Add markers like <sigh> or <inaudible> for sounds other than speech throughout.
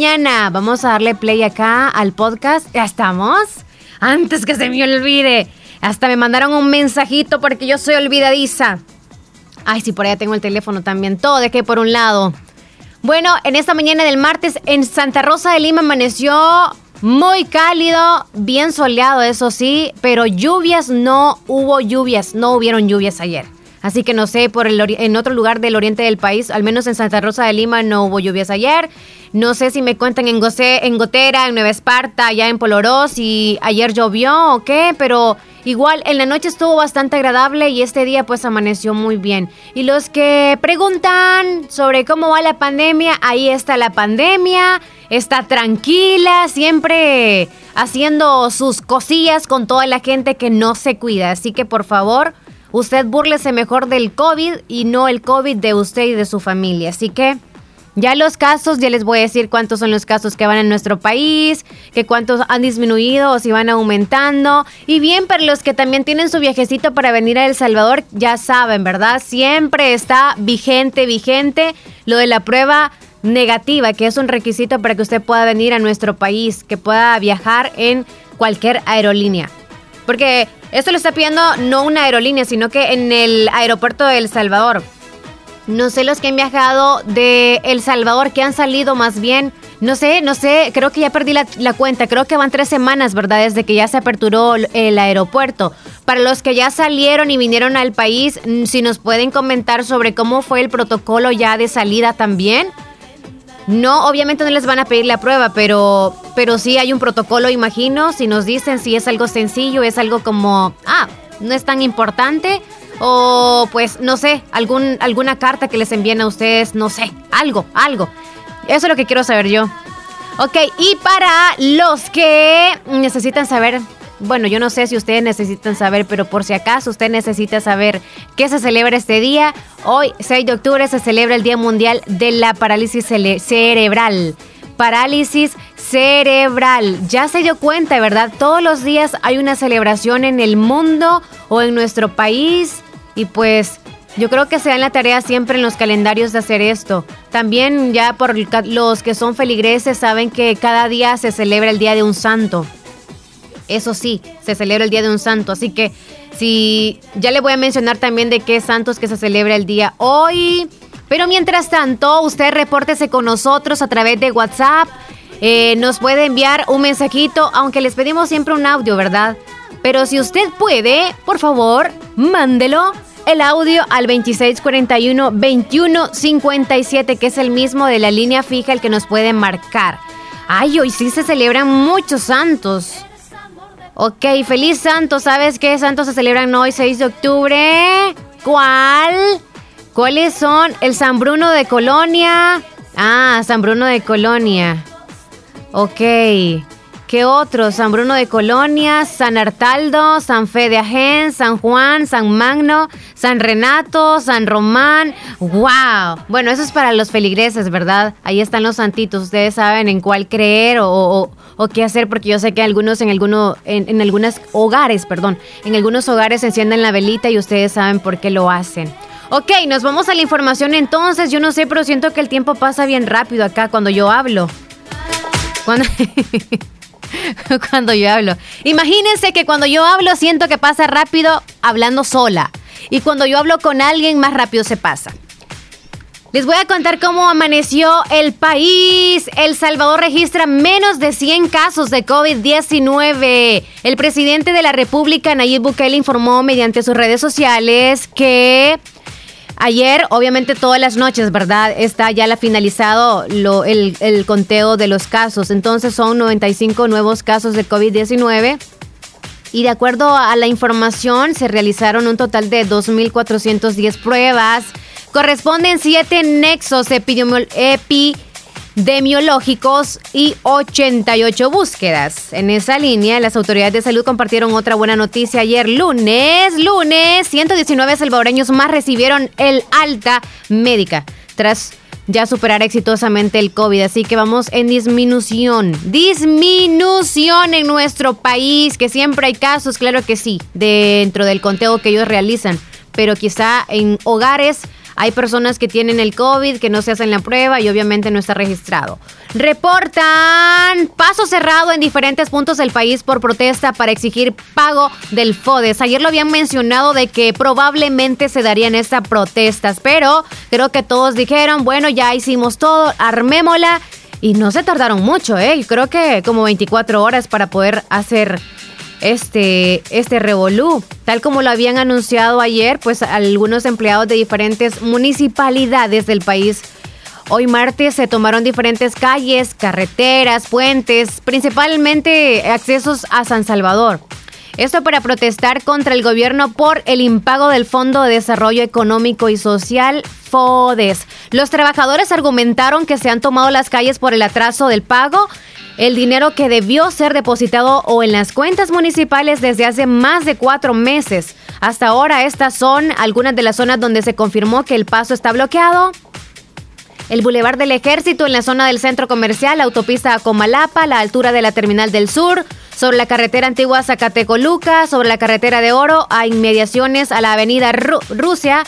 mañana. Vamos a darle play acá al podcast. ¿Ya estamos? Antes que se me olvide. Hasta me mandaron un mensajito porque yo soy olvidadiza. Ay, sí, por allá tengo el teléfono también. Todo de que por un lado. Bueno, en esta mañana del martes en Santa Rosa de Lima amaneció muy cálido, bien soleado, eso sí, pero lluvias no hubo lluvias, no hubieron lluvias ayer. Así que no sé, por el en otro lugar del oriente del país, al menos en Santa Rosa de Lima, no hubo lluvias ayer. No sé si me cuentan en, en Gotera, en Nueva Esparta, allá en Polorós, si ayer llovió o qué, pero igual en la noche estuvo bastante agradable y este día pues amaneció muy bien. Y los que preguntan sobre cómo va la pandemia, ahí está la pandemia, está tranquila, siempre haciendo sus cosillas con toda la gente que no se cuida. Así que por favor Usted búrlese mejor del COVID y no el COVID de usted y de su familia. Así que ya los casos, ya les voy a decir cuántos son los casos que van en nuestro país, que cuántos han disminuido o si van aumentando. Y bien, para los que también tienen su viajecito para venir a El Salvador, ya saben, ¿verdad? Siempre está vigente, vigente lo de la prueba negativa, que es un requisito para que usted pueda venir a nuestro país, que pueda viajar en cualquier aerolínea. Porque esto lo está pidiendo no una aerolínea, sino que en el aeropuerto de El Salvador. No sé los que han viajado de El Salvador, que han salido más bien. No sé, no sé, creo que ya perdí la, cuenta. Creo que van tres semanas, ¿verdad? Desde que ya se aperturó el aeropuerto. Para los que ya salieron y vinieron al país, mm, si nos pueden comentar sobre cómo fue el protocolo ya de salida también. No, obviamente no les van a pedir la prueba, pero, pero sí hay un protocolo, imagino. Si nos dicen si es algo sencillo, es algo como, ah, no es tan importante. O pues, no sé, algún, alguna carta que les envíen a ustedes, no sé, algo, algo. Eso es lo que quiero saber yo. Ok, y para los que necesitan saber bueno, yo no sé si ustedes necesitan saber, pero por si acaso usted necesita saber qué se celebra este día, hoy, 6 de octubre, se celebra el Día Mundial de la Parálisis Cerebral. Parálisis cerebral. Ya se dio cuenta, ¿verdad? Todos los días hay una celebración en el mundo o en nuestro país y pues yo creo que se dan la tarea siempre en los calendarios de hacer esto. También ya por los que son feligreses saben que cada día se celebra el Día de un Santo. Eso sí, se celebra el Día de un Santo. Así que si ya le voy a mencionar también de qué santos que se celebra el día hoy. Pero mientras tanto, usted repórtese con nosotros a través de WhatsApp. Eh, nos puede enviar un mensajito, aunque les pedimos siempre un audio, ¿verdad? Pero si usted puede, por favor, mándelo el audio al 2641-2157, que es el mismo de la línea fija, el que nos puede marcar. Ay, hoy sí se celebran muchos santos. Ok, feliz santo. ¿Sabes qué santos se celebran hoy, 6 de octubre? ¿Cuál? ¿Cuáles son? El San Bruno de Colonia. Ah, San Bruno de Colonia. Ok. ¿Qué otros? San Bruno de Colonia, San Artaldo, San Fe de Agen, San Juan, San Magno, San Renato, San Román. ¡Wow! Bueno, eso es para los feligreses, ¿verdad? Ahí están los santitos. Ustedes saben en cuál creer o, qué hacer, porque yo sé que algunos en algunos, en, en algunos hogares, perdón, en algunos hogares encienden la velita y ustedes saben por qué lo hacen. Ok, nos vamos a la información entonces. Yo no sé, pero siento que el tiempo pasa bien rápido acá cuando yo hablo. Cuando, <laughs> <laughs> cuando yo hablo. Imagínense que cuando yo hablo siento que pasa rápido hablando sola. Y cuando yo hablo con alguien más rápido se pasa. Les voy a contar cómo amaneció el país. El Salvador registra menos de 100 casos de COVID-19. El presidente de la República, Nayib Bukele, informó mediante sus redes sociales que ayer, obviamente todas las noches, ¿verdad? Está ya la finalizado el, el conteo de los casos. Entonces son 95 nuevos casos de COVID-19. Y de acuerdo a la información, se realizaron un total de 2.410 pruebas Corresponden siete nexos epidemiológicos y 88 búsquedas. En esa línea, las autoridades de salud compartieron otra buena noticia ayer lunes. Lunes, 119 salvadoreños más recibieron el alta médica tras ya superar exitosamente el COVID. Así que vamos en disminución. Disminución en nuestro país, que siempre hay casos, claro que sí, dentro del conteo que ellos realizan. Pero quizá en hogares Hay personas que tienen el COVID, que no se hacen la prueba y obviamente no está registrado. Reportan paso cerrado en diferentes puntos del país por protesta para exigir pago del FODES. Ayer lo habían mencionado de que probablemente se darían estas protestas, pero creo que todos dijeron, bueno, ya hicimos todo, armémosla. Y no se tardaron mucho, ¿eh? Creo que como 24 horas para poder hacer este, este revolú. Tal como lo habían anunciado ayer, pues algunos empleados de diferentes municipalidades del país. Hoy martes se tomaron diferentes calles, carreteras, puentes, principalmente accesos a San Salvador. Esto para protestar contra el gobierno por el impago del Fondo de Desarrollo Económico y Social, FODES. Los trabajadores argumentaron que se han tomado las calles por el atraso del pago el dinero que debió ser depositado o en las cuentas municipales desde hace más de cuatro meses. Hasta ahora estas son algunas de las zonas donde se confirmó que el paso está bloqueado. El Boulevard del Ejército en la zona del centro comercial, la autopista a Comalapa, la altura de la Terminal del Sur, sobre la carretera antigua Zacatecoluca, sobre la carretera de Oro, a inmediaciones a la avenida Rusia,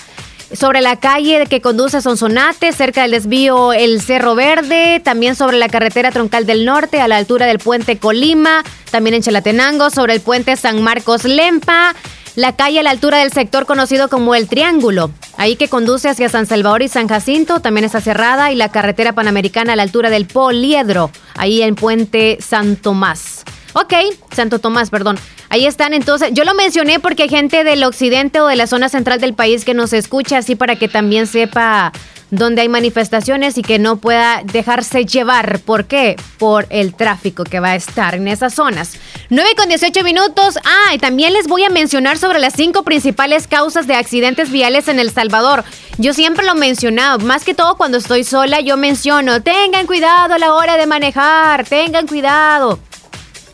sobre la calle que conduce a Sonsonate, cerca del desvío El Cerro Verde, también sobre la carretera troncal del norte, a la altura del puente Colima, también en Chalatenango, sobre el puente San Marcos Lempa, la calle a la altura del sector conocido como El Triángulo, ahí que conduce hacia San Salvador y San Jacinto, también está cerrada, y la carretera panamericana a la altura del Poliedro, ahí en puente San Tomás. Ok, Santo Tomás, perdón. Ahí están, entonces, yo lo mencioné porque hay gente del occidente o de la zona central del país que nos escucha, así para que también sepa dónde hay manifestaciones y que no pueda dejarse llevar. ¿Por qué? Por el tráfico que va a estar en esas zonas. 9 con 18 minutos. Ah, y también les voy a mencionar sobre las cinco principales causas de accidentes viales en El Salvador. Yo siempre lo he mencionado, más que todo cuando estoy sola, yo menciono, tengan cuidado a la hora de manejar, tengan cuidado.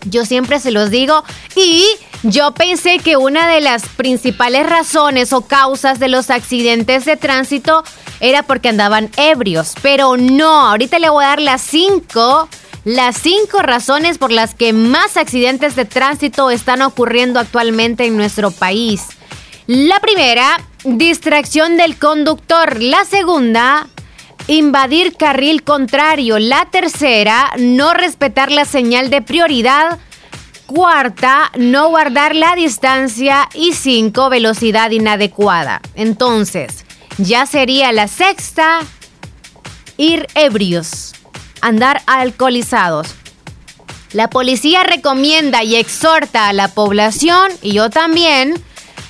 Yo siempre se los digo y yo pensé que una de las principales razones o causas de los accidentes de tránsito era porque andaban ebrios, pero no, ahorita le voy a dar las cinco, las cinco razones por las que más accidentes de tránsito están ocurriendo actualmente en nuestro país. La primera, distracción del conductor. La segunda, invadir carril contrario. La tercera, no respetar la señal de prioridad. Cuarta, no guardar la distancia. Y cinco, velocidad inadecuada. Entonces, ya sería la sexta, ir ebrios, andar alcoholizados. La policía recomienda y exhorta a la población, y yo también,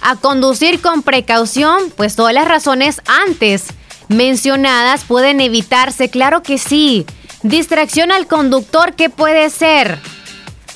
a conducir con precaución, pues todas las razones antes mencionadas pueden evitarse, claro que sí. Distracción al conductor, ¿qué puede ser?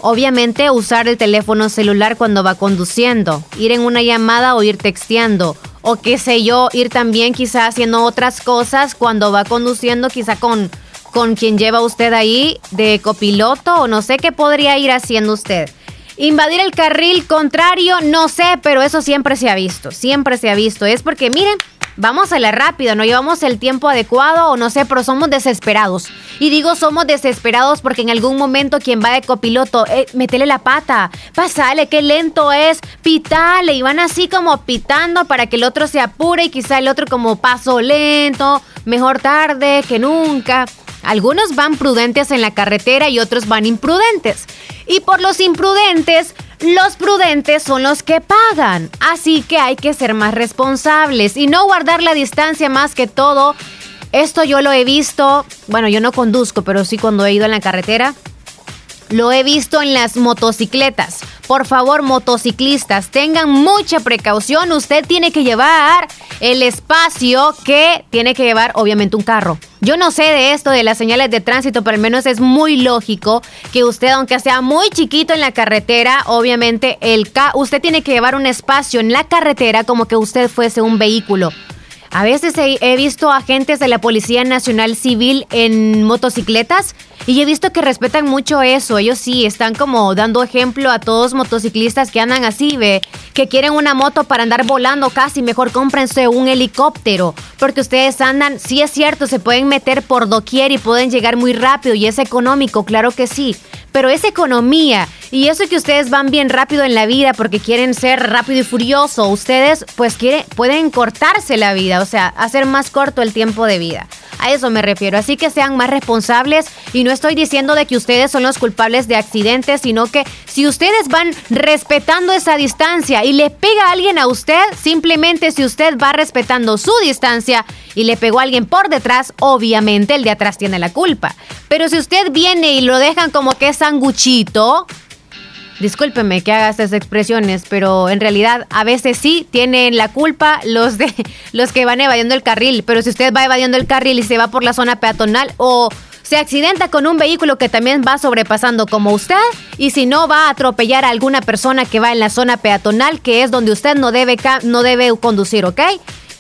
Obviamente usar el teléfono celular cuando va conduciendo, ir en una llamada o ir texteando, o qué sé yo, ir también quizá haciendo otras cosas cuando va conduciendo, quizá con, con quien lleva usted ahí de copiloto, o no sé qué podría ir haciendo usted. Invadir el carril contrario, no sé, pero eso siempre se ha visto, siempre se ha visto. Es porque, miren, vamos a la rápida, no llevamos el tiempo adecuado o no sé, pero somos desesperados. Y digo somos desesperados porque en algún momento quien va de copiloto, eh, metele la pata, pasale, qué lento es, pitale, y van así como pitando para que el otro se apure y quizá el otro como paso lento, mejor tarde que nunca. Algunos van prudentes en la carretera y otros van imprudentes. Y por los imprudentes, los prudentes son los que pagan. Así que hay que ser más responsables y no guardar la distancia más que todo. Esto yo lo he visto, bueno, yo no conduzco, pero sí cuando he ido en la carretera. Lo he visto en las motocicletas. Por favor, motociclistas, tengan mucha precaución. Usted tiene que llevar el espacio que tiene que llevar, obviamente, un carro. Yo no sé de esto de las señales de tránsito, pero al menos es muy lógico que usted, aunque sea muy chiquito en la carretera, obviamente el usted tiene que llevar un espacio en la carretera como que usted fuese un vehículo. A veces he, visto agentes de la Policía Nacional Civil en motocicletas y he visto que respetan mucho eso. Ellos sí están como dando ejemplo a todos motociclistas que andan así, ve, que quieren una moto para andar volando casi. Mejor cómprense un helicóptero. Porque ustedes andan, sí es cierto, se pueden meter por doquier y pueden llegar muy rápido y es económico, claro que sí. Pero es economía. Y eso que ustedes van bien rápido en la vida porque quieren ser rápido y furioso, ustedes pues quieren, pueden cortarse la vida, o sea, hacer más corto el tiempo de vida. A eso me refiero. Así que sean más responsables y no estoy diciendo de que ustedes son los culpables de accidentes, sino que si ustedes van respetando esa distancia y le pega a alguien a usted, simplemente si usted va respetando su distancia y le pegó a alguien por detrás, obviamente el de atrás tiene la culpa. Pero si usted viene y lo dejan como que es sanguchito, discúlpeme que haga estas expresiones, pero en realidad a veces sí tienen la culpa los de <laughs> los que van evadiendo el carril, pero si usted va evadiendo el carril y se va por la zona peatonal o se accidenta con un vehículo que también va sobrepasando como usted y si no va a atropellar a alguna persona que va en la zona peatonal, que es donde usted no debe no debe conducir, ¿ok?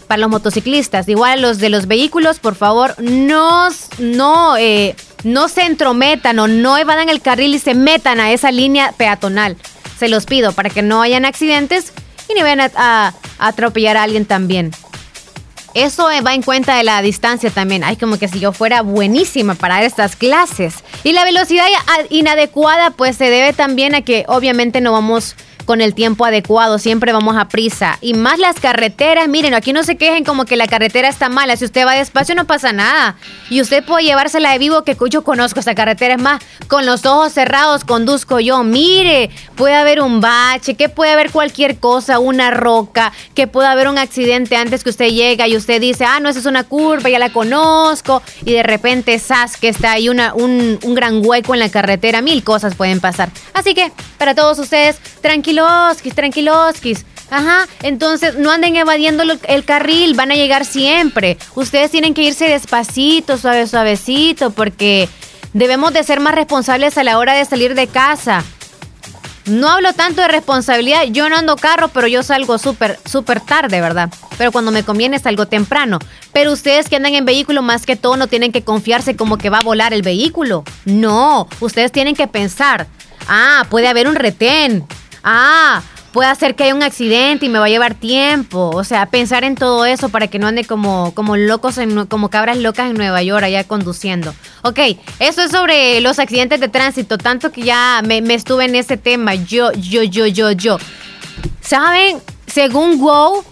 Para los motociclistas, igual los de los vehículos, por favor, no no eh, no se entrometan o no evadan el carril y se metan a esa línea peatonal. Se los pido para que no hayan accidentes y ni vayan a, atropellar a alguien también. Eso va en cuenta de la distancia también. Ay, como que si yo fuera buenísima para estas clases. Y la velocidad inadecuada pues se debe también a que obviamente no vamos con el tiempo adecuado, siempre vamos a prisa. Y más las carreteras, miren, aquí no se quejen como que la carretera está mala, si usted va despacio no pasa nada. Y usted puede llevársela de vivo, que yo conozco esta carretera, es más, con los ojos cerrados conduzco yo. Mire, puede haber un bache, que puede haber cualquier cosa, una roca, que puede haber un accidente antes que usted llega y usted dice, ah, no, esa es una curva, ya la conozco. Y de repente, sas, que está ahí una, un, un gran hueco en la carretera, mil cosas pueden pasar. Así que, para todos ustedes, tranquilos tranquiloskis, tranquiloskis. Ajá, entonces no anden evadiendo el carril, van a llegar siempre. Ustedes tienen que irse despacito, suave, suavecito, porque debemos de ser más responsables a la hora de salir de casa. No hablo tanto de responsabilidad, yo no ando carro, pero yo salgo súper, súper tarde, ¿verdad? Pero cuando me conviene salgo temprano. Pero ustedes que andan en vehículo, más que todo, no tienen que confiarse como que va a volar el vehículo. No, ustedes tienen que pensar, ah, puede haber un retén, ah, puede hacer que haya un accidente y me va a llevar tiempo. O sea, pensar en todo eso para que no ande como, como locos, en, como cabras locas en Nueva York allá conduciendo. Ok, eso es sobre los accidentes de tránsito, tanto que ya me, estuve en ese tema. Yo, yo, yo, yo, yo. ¿Saben? Según WOW,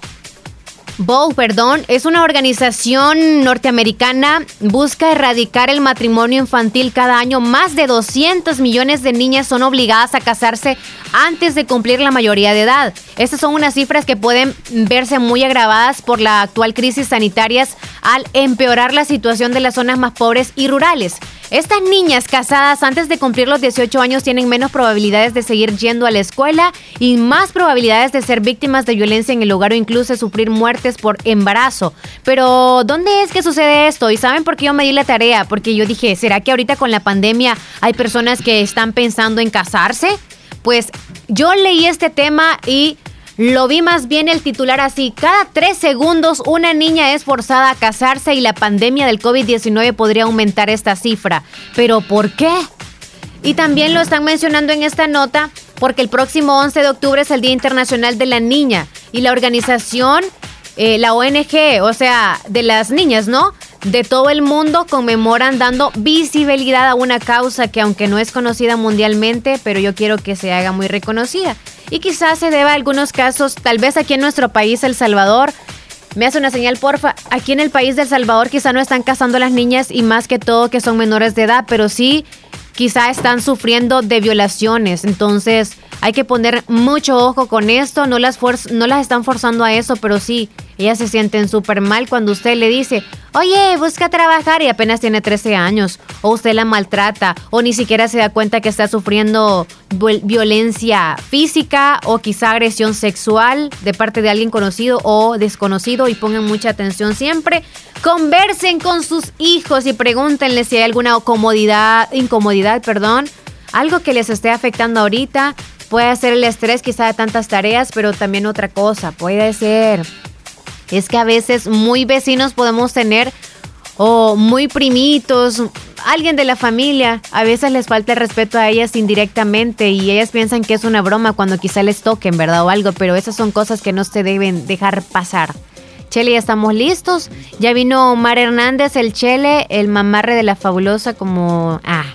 Bow, perdón, es una organización norteamericana, busca erradicar el matrimonio infantil cada año. Más de 200 millones de niñas son obligadas a casarse antes de cumplir la mayoría de edad. Estas son unas cifras que pueden verse muy agravadas por la actual crisis sanitaria al empeorar la situación de las zonas más pobres y rurales. Estas niñas casadas antes de cumplir los 18 años tienen menos probabilidades de seguir yendo a la escuela y más probabilidades de ser víctimas de violencia en el hogar o incluso sufrir muertes por embarazo. Pero, ¿dónde es que sucede esto? ¿Y saben por qué yo me di la tarea? Porque yo dije, ¿será que ahorita con la pandemia hay personas que están pensando en casarse? Pues yo leí este tema y lo vi más bien el titular así. Cada tres segundos una niña es forzada a casarse y la pandemia del COVID-19 podría aumentar esta cifra. ¿Pero por qué? Y también lo están mencionando en esta nota porque el próximo 11 de octubre es el Día Internacional de la Niña y la organización, eh, la ONG, o sea, de las niñas, ¿no? De todo el mundo conmemoran dando visibilidad a una causa que aunque no es conocida mundialmente, pero yo quiero que se haga muy reconocida. Y quizás se deba a algunos casos, tal vez aquí en nuestro país, El Salvador, me hace una señal, porfa. Aquí en el país de El Salvador quizá no están casando a las niñas y más que todo que son menores de edad, pero sí quizá están sufriendo de violaciones. Entonces hay que poner mucho ojo con esto. No las, no las están forzando a eso, pero sí ellas se sienten súper mal cuando usted le dice, oye, busca trabajar y apenas tiene 13 años, o usted la maltrata, o ni siquiera se da cuenta que está sufriendo violencia física o quizá agresión sexual de parte de alguien conocido o desconocido y pongan mucha atención siempre. Conversen con sus hijos y pregúntenle si hay alguna comodidad, incomodidad, perdón, algo que les esté afectando ahorita. Puede ser el estrés quizá de tantas tareas, pero también otra cosa, puede ser es que a veces muy vecinos podemos tener o muy primitos, alguien de la familia, a veces les falta el respeto a ellas indirectamente y ellas piensan que es una broma cuando quizá les toquen, ¿verdad? O algo, pero esas son cosas que no se deben dejar pasar. Chele, ya estamos listos. Ya vino Omar Hernández, el Chele, el mamarre de la fabulosa, como... Ah,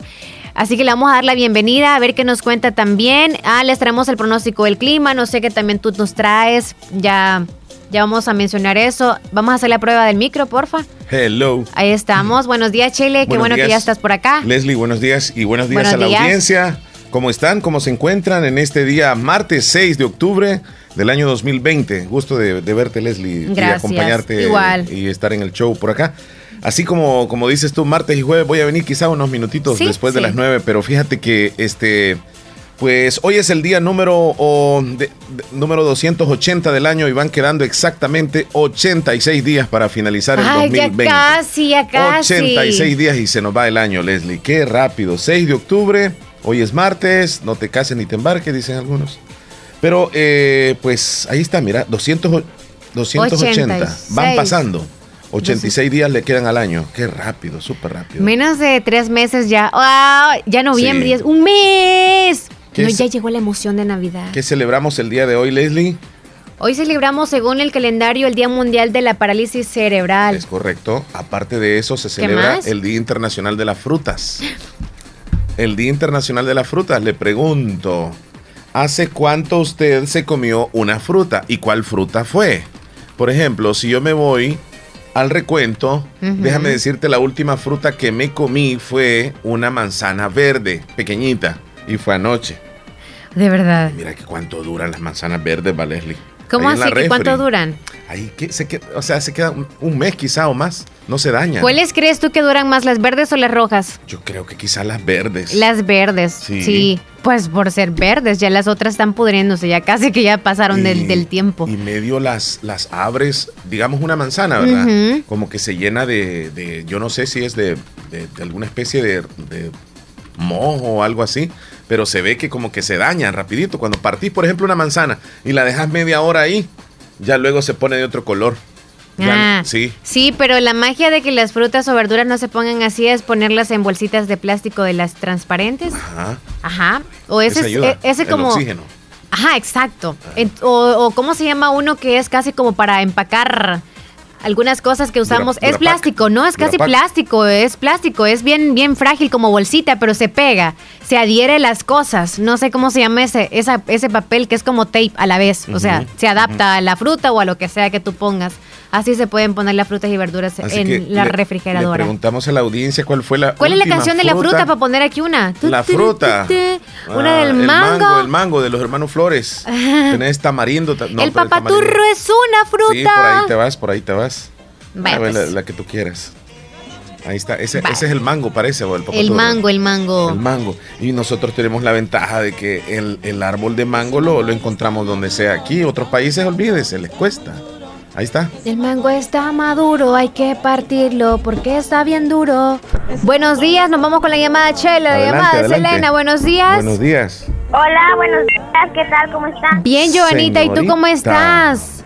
Así que le vamos a dar la bienvenida, a ver qué nos cuenta también. Ah, les traemos el pronóstico del clima, no sé qué también tú nos traes. Ya, ya vamos a mencionar eso. Vamos a hacer la prueba del micro, porfa. Hello. Ahí estamos. Buenos días, Chile. Qué bueno que ya estás por acá. Leslie, buenos días y buenos días a la audiencia. ¿Cómo están? ¿Cómo se encuentran en este día martes 6 de octubre del año 2020? Gusto de, verte, Leslie, Gracias. y acompañarte Igual. y estar en el show por acá. Así como, como dices tú, martes y jueves voy a venir quizá unos minutitos después de las 9, pero fíjate que este pues hoy es el día número, número 280 del año y van quedando exactamente 86 días para finalizar el Ay, 2020. Ya casi, ya casi. 86 días y se nos va el año, Leslie. Qué rápido. 6 de octubre, Hoy es martes, no te cases ni te embarques, dicen algunos. Pero eh, pues ahí está, mira, 200, 280. Van pasando. 86 días le quedan al año. Qué rápido, súper rápido. Menos de tres meses ya. ya noviembre, es un mes. No, ya llegó la emoción de Navidad. ¿Qué celebramos el día de hoy, Leslie? Hoy celebramos, según el calendario, el Día Mundial de la Parálisis Cerebral. Es correcto. Aparte de eso, se celebra el Día Internacional de las Frutas. <gasps> el Día Internacional de la Fruta, le pregunto, ¿hace cuánto usted se comió una fruta y cuál fruta fue? Por ejemplo, si yo me voy al recuento, déjame decirte, la última fruta que me comí fue una manzana verde, pequeñita, y fue anoche. De verdad. Mira que cuánto duran las manzanas verdes, Valesli. ¿Cómo así? ¿Cuánto duran? Ahí que se queda, o sea, se queda un, mes quizá o más, no se dañan. ¿Cuáles crees tú que duran más, las verdes o las rojas? Yo creo que quizá las verdes. Las verdes, sí. Pues por ser verdes, ya las otras están pudriéndose, ya casi que ya pasaron del, tiempo. Y medio las, las abres, digamos una manzana, ¿verdad? Como que se llena de, yo no sé si es de, de alguna especie de, mojo o algo así pero se ve que como que se daña rapidito. Cuando partís, por ejemplo, una manzana y la dejas media hora ahí, ya luego se pone de otro color. ah, sí. Sí, pero la magia de que las frutas o verduras no se pongan así es ponerlas en bolsitas de plástico de las transparentes. Ajá. Ajá. O ese, e, ese como... oxígeno. Ajá, exacto. O, o, cómo se llama uno que es casi como para empacar algunas cosas que usamos. es plástico, no es casi plástico, es plástico, es bien, bien frágil como bolsita, pero se pega, se adhiere las cosas. No sé cómo se llama ese, ese papel que es como tape a la vez. O sea, se adapta a la fruta o a lo que sea que tú pongas. Así se pueden poner las frutas y verduras en la refrigeradora. Le preguntamos a la audiencia cuál fue la. ¿Cuál es la canción de la fruta para poner aquí una? La fruta. Una del mango. El mango de los hermanos Flores. <laughs> Tenés tamarindo. el papaturro es una fruta. Sí, por ahí te vas, por ahí te vas. a ver, pues. la, que tú quieras. Ahí está, ese, ese, es el mango, parece, o el El mango, el mango. El mango. Y nosotros tenemos la ventaja de que el, el árbol de mango lo, lo, encontramos donde sea. Aquí, otros países, olvídese, les cuesta. Ahí está. El mango está maduro, hay que partirlo porque está bien duro. Buenos días, nos vamos con la llamada Chela, la llamada de Selena. Buenos días. Buenos días. Hola, buenos días, ¿qué tal? ¿Cómo están? Bien, Joanita, ¿y tú cómo estás?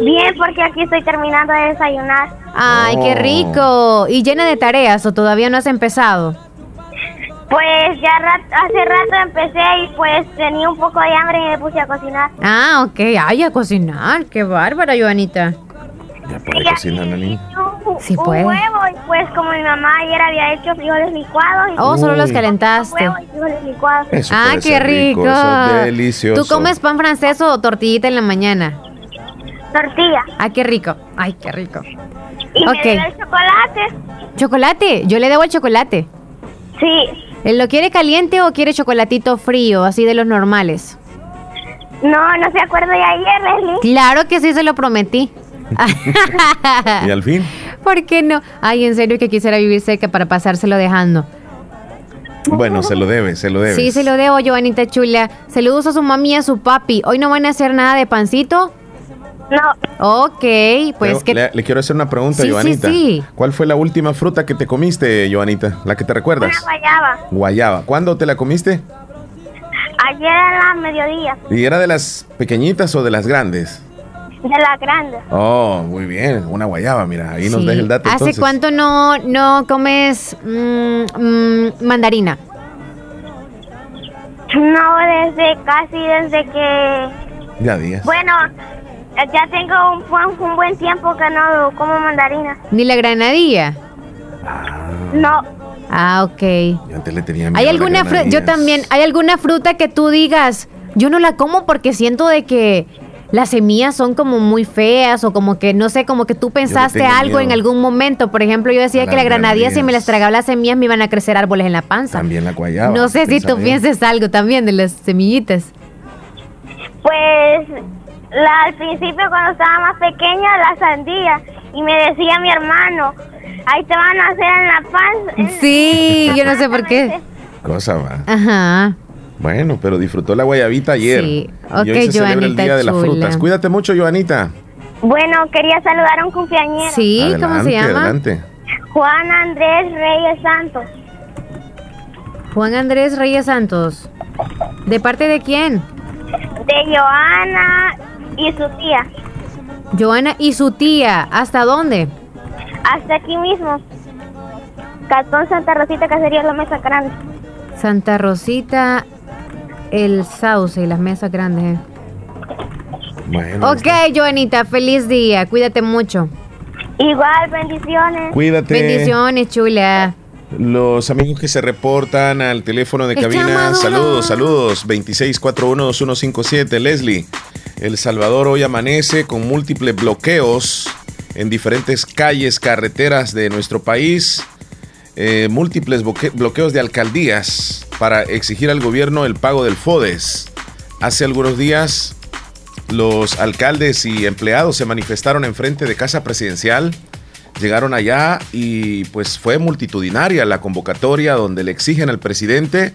Bien, porque aquí estoy terminando de desayunar. Ay, qué oh. rico. ¿Y llena de tareas o todavía no has empezado? Pues ya hace rato empecé y pues tenía un poco de hambre y me puse a cocinar. Ah, ok. Ay, a cocinar. Qué bárbara, Joanita. Ya puede cocinar la niña. Sí puede. Un huevo y pues como mi mamá ayer había hecho frijoles licuados. oh, solo los calentaste. frijoles licuados. ah, qué rico. delicioso. ¿Tú comes pan francés o tortillita en la mañana? Tortilla. Ah, qué rico. Ay, qué rico. ¿Y okay. me el chocolate? ¿Chocolate? Yo le debo el chocolate. Sí. ¿Lo quiere caliente o quiere chocolatito frío, así de los normales? No, no se acuerda de ayer, Leslie. Claro que sí, se lo prometí. <laughs> ¿Y al fin? ¿Por qué no? Ay, en serio que quisiera vivir cerca para pasárselo dejando. Bueno, se lo debe, se lo debe. Sí, se lo debo, Joanita Chula. Saludos a su mami y a su papi. ¿Hoy no van a hacer nada de pancito? No. Ok, pues que... Le, quiero hacer una pregunta, sí, Joanita. Sí, ¿Cuál fue la última fruta que te comiste, Joanita? La que te recuerdas. Una guayaba. Guayaba. ¿Cuándo te la comiste? Ayer a la mediodía. ¿Y era de las pequeñitas o de las grandes? De las grandes. Oh, muy bien. Una guayaba, mira, ahí nos deja el dato. ¿Hace cuánto no, no comes mm, mm, mandarina? No, desde casi desde que... Ya días. Bueno, ya tengo un, un, buen tiempo que no como mandarina. ¿Ni la granadilla? No. Ah, ok. Yo antes le tenía miedo ¿Hay alguna fruta? Yo también. ¿Hay alguna fruta que tú digas, yo no la como porque siento de que las semillas son como muy feas o como que, no sé, como que tú pensaste algo en algún momento. Por ejemplo, yo decía que la granadilla, si me las tragaba las semillas, me iban a crecer árboles en la panza. También la guayaba. No sé si tú pienses algo también de las semillitas. Pues la, al principio cuando estaba más pequeña, la sandía. Y me decía mi hermano, ahí te van a hacer en la panza. <laughs> Sí, yo no sé por qué. Cosa va. Ajá. Bueno, pero disfrutó la guayabita ayer. Sí, ok, y hoy se celebra el Día de las Frutas. Cuídate mucho, Joanita. Bueno, quería saludar a un cumpleañero. Sí, ¿cómo se llama? Adelante. Juan Andrés Reyes Santos. Juan Andrés Reyes Santos. ¿De parte de quién? De Joana y su tía. Joana y su tía. ¿Hasta dónde? Hasta aquí mismo. Cantón Santa Rosita, Cacería La Mesa Grande. Santa Rosita, el sauce y las mesas grandes. Bueno, ok, Joanita, feliz día. Cuídate mucho. Igual, bendiciones. Cuídate. Bendiciones, chula. Los amigos que se reportan al teléfono de cabina, saludos, saludos, 26412157, Leslie. El Salvador hoy amanece con múltiples bloqueos en diferentes calles, carreteras de nuestro país, eh, múltiples bloqueos de alcaldías para exigir al gobierno el pago del FODES. Hace algunos días los alcaldes y empleados se manifestaron enfrente de Casa Presidencial llegaron allá y pues fue multitudinaria la convocatoria donde le exigen al presidente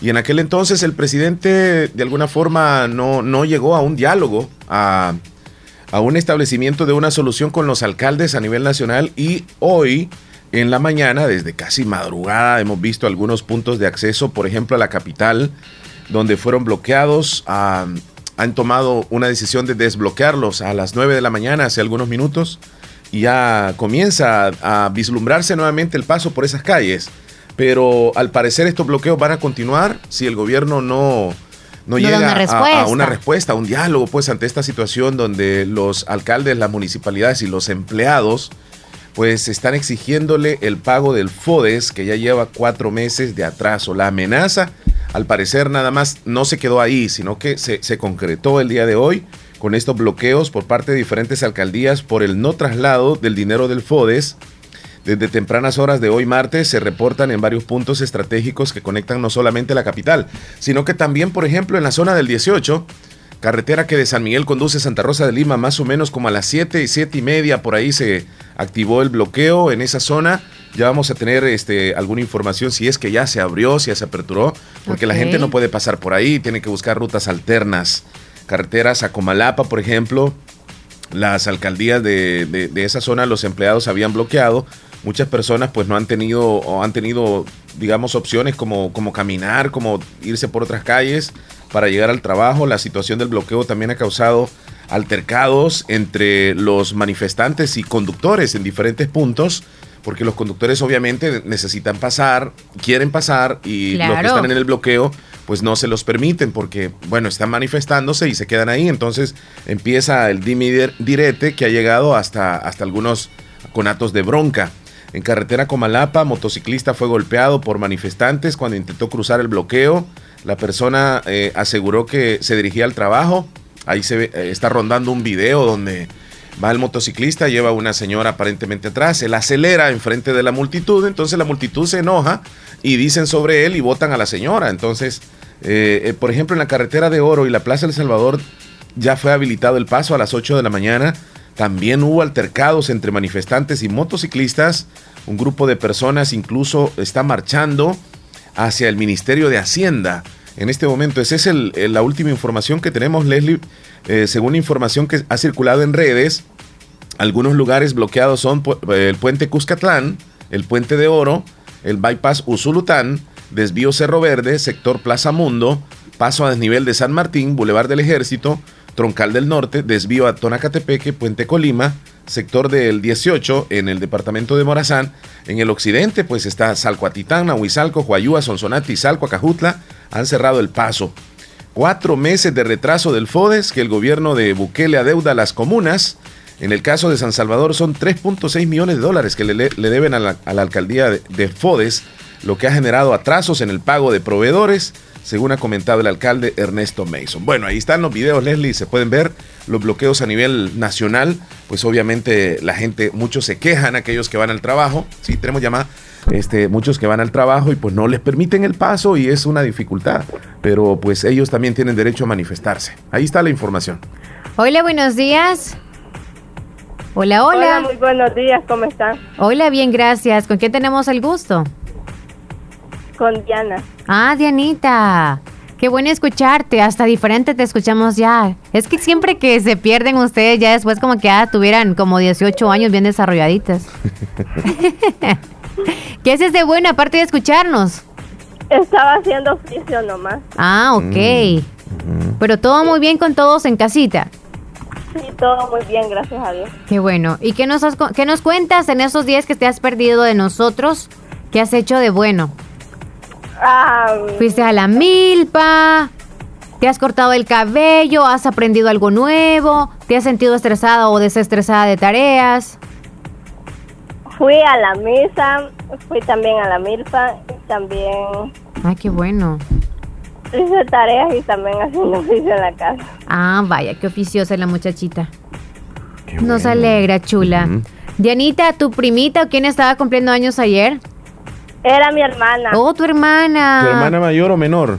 y en aquel entonces el presidente de alguna forma no, no llegó a un diálogo, a, a un establecimiento de una solución con los alcaldes a nivel nacional y hoy en la mañana, desde casi madrugada, hemos visto algunos puntos de acceso, por ejemplo, a la capital, donde fueron bloqueados. han tomado una decisión de desbloquearlos a las 9 de la mañana, hace algunos minutos y ya comienza a, vislumbrarse nuevamente el paso por esas calles. Pero al parecer estos bloqueos van a continuar si el gobierno no, no, llega a, una respuesta, a un diálogo, pues ante esta situación donde los alcaldes, las municipalidades y los empleados, pues están exigiéndole el pago del FODES que ya lleva cuatro meses de atraso. La amenaza, al parecer, nada más no se quedó ahí, sino que se, se concretó el día de hoy con estos bloqueos por parte de diferentes alcaldías por el no traslado del dinero del FODES. Desde tempranas horas de hoy martes se reportan en varios puntos estratégicos que conectan no solamente la capital, sino que también, por ejemplo, en la zona del 18, carretera que de San Miguel conduce a Santa Rosa de Lima, más o menos como a las 7 y 7 y media, por ahí se activó el bloqueo en esa zona. Ya vamos a tener este, alguna información si es que ya se abrió, si ya se aperturó, porque la gente no puede pasar por ahí, tiene que buscar rutas alternas carreteras a Comalapa, por ejemplo, las alcaldías de, esa zona, los empleados habían bloqueado. Muchas personas pues no han tenido o han tenido, digamos, opciones como, como caminar, como irse por otras calles para llegar al trabajo. La situación del bloqueo también ha causado altercados entre los manifestantes y conductores en diferentes puntos porque los conductores obviamente necesitan pasar, quieren pasar y los que están en el bloqueo pues no se los permiten porque, bueno, están manifestándose y se quedan ahí. Entonces empieza el dimi direte que ha llegado hasta, hasta algunos conatos de bronca. En carretera Comalapa, motociclista fue golpeado por manifestantes cuando intentó cruzar el bloqueo. La persona eh, aseguró que se dirigía al trabajo. Ahí se ve, eh, está rondando un video donde Va el motociclista, lleva a una señora aparentemente atrás, él acelera enfrente de la multitud, entonces la multitud se enoja y dicen sobre él y votan a la señora. Entonces, eh, eh, por ejemplo, en la carretera de Oro y la Plaza del Salvador ya fue habilitado el paso a las 8 de la mañana. También hubo altercados entre manifestantes y motociclistas. Un grupo de personas incluso está marchando hacia el Ministerio de Hacienda. En este momento, esa es la última información que tenemos, Leslie. Eh, según información que ha circulado en redes, algunos lugares bloqueados son el puente Cuscatlán, el puente de Oro, el bypass Usulután, desvío Cerro Verde, sector Plaza Mundo, paso a desnivel de San Martín, Boulevard del Ejército, Troncal del Norte, desvío a Tonacatepeque, Puente Colima, sector del 18 en el departamento de Morazán. En el occidente, pues está Salcoatitán, Ahuizalco, Huayúa, Sonsonate, Salco, Acajutla. Han cerrado el paso. Cuatro meses de retraso del FODES que el gobierno de Bukele adeuda a las comunas. En el caso de San Salvador son 3.6 millones de dólares que le, deben a la, alcaldía de, FODES lo que ha generado atrasos en el pago de proveedores, según ha comentado el alcalde Ernesto Mason. Bueno, ahí están los videos, Leslie, se pueden ver los bloqueos a nivel nacional, pues obviamente la gente, muchos se quejan, aquellos que van al trabajo, sí, tenemos llamada, este, muchos que van al trabajo y pues no les permiten el paso y es una dificultad, pero pues ellos también tienen derecho a manifestarse. Ahí está la información. Hola, buenos días. Hola, hola. Hola, muy buenos días, ¿cómo están? Hola, bien, gracias. ¿Con quién tenemos el gusto? Con Diana. Ah, Dianita. Qué bueno escucharte, hasta diferente te escuchamos ya. Es que siempre que se pierden ustedes ya después como que ya tuvieran como 18 años bien desarrolladitas. <laughs> ¿Qué haces de bueno aparte de escucharnos? Estaba haciendo oficio nomás. Ah, ok. Mm. Pero todo muy bien con todos en casita. Sí, todo muy bien, gracias a Dios. Qué bueno. ¿Y qué nos, qué nos cuentas en esos días que te has perdido de nosotros? ¿Qué has hecho de bueno? Ah, Fuiste a la milpa, te has cortado el cabello, has aprendido algo nuevo, te has sentido estresada o desestresada de tareas. Fui a la misa, fui también a la milpa y también... Ay, qué bueno. Hice tareas y también haciendo oficio en la casa. Ah, vaya, qué oficiosa la muchachita. Nos alegra, chula. Dianita, ¿tu primita o quién estaba cumpliendo años ayer? Era mi hermana. Oh, tu hermana. ¿Tu hermana mayor o menor?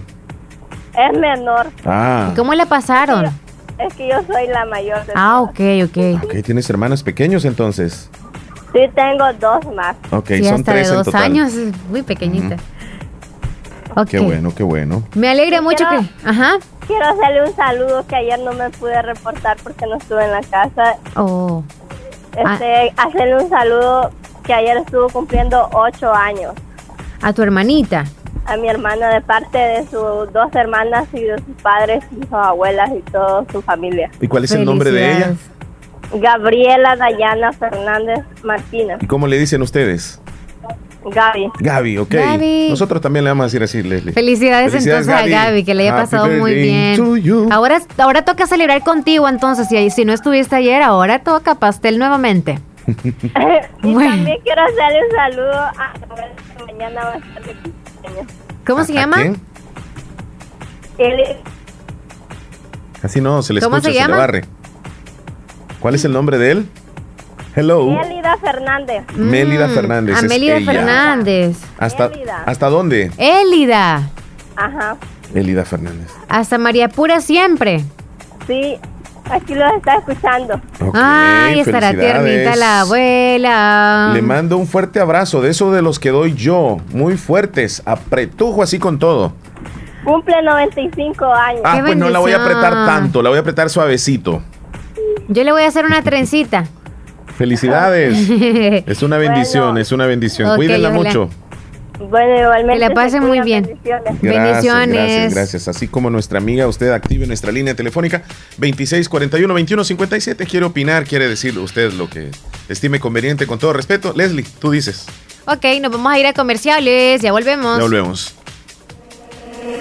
Es menor. Ah. ¿Cómo la pasaron? Es que yo soy la mayor. De ah, ok, ok. Ok, ¿tienes hermanos pequeños entonces? Sí, tengo dos más. Ok, son tres de dos años, muy pequeñita. Qué bueno, qué bueno. Me alegra mucho que... Ajá. Quiero hacerle un saludo que ayer no me pude reportar porque no estuve en la casa. Oh. Este, ah. Hacerle un saludo que ayer estuvo cumpliendo ocho años. ¿A tu hermanita? A mi hermana de parte de sus dos hermanas y de sus padres y sus abuelas y toda su familia. ¿Y cuál es el nombre de ella? Gabriela Dayana Fernández Martínez. ¿Y cómo le dicen ustedes? Gaby. Gaby, ok. Nosotros también le vamos a decir así, Leslie. Felicidades, entonces a Gaby, que le haya pasado muy bien. Ahora, ahora toca celebrar contigo entonces, y si no estuviste ayer, ahora toca pastel nuevamente. <laughs> y también quiero hacerle un saludo a mañana va a estar de cumpleaños. ¿Cómo se llama? Él Así no, se le escucha, se, le barre. ¿Cuál es el nombre de él? Hello. Mélida Fernández. Mélida mm, Fernández. A Mélida Fernández. ¿Hasta, ¿Hasta dónde? Élida. Ajá. Mélida Fernández. Hasta María Pura siempre. Sí, aquí lo está escuchando. Ay, estará tiernita la abuela. Le mando un fuerte abrazo, de eso de los que doy yo, muy fuertes, apretujo así con todo. Cumple 95 años. Ah, pues no la voy a apretar tanto, la voy a apretar suavecito. Yo le voy a hacer una trencita. Felicidades. <laughs> es una bendición, es una bendición. Cuídenla mucho. Bueno, igualmente. Que la pasen muy bien. Bendiciones. Gracias, Gracias, gracias. Así como nuestra amiga, usted active nuestra línea telefónica 2641 2157. Quiere opinar, quiere decir usted lo que estime conveniente, con todo respeto. Leslie, tú dices. Ok, nos vamos a ir a comerciales. Ya volvemos. Ya volvemos.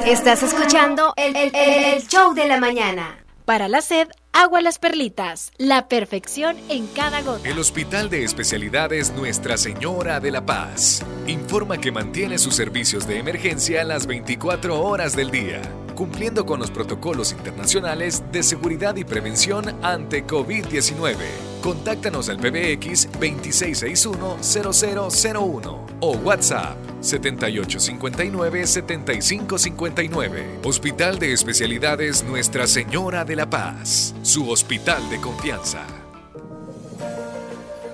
Estás escuchando el, el show de la mañana. Para la sed, agua las perlitas, la perfección en cada gota. El Hospital de Especialidades Nuestra Señora de la Paz informa que mantiene sus servicios de emergencia las 24 horas del día, cumpliendo con los protocolos internacionales de seguridad y prevención ante COVID-19. Contáctanos al PBX 2661-0001 o WhatsApp 7859-7559. Hospital de Especialidades Nuestra Señora de la Paz, su hospital de confianza.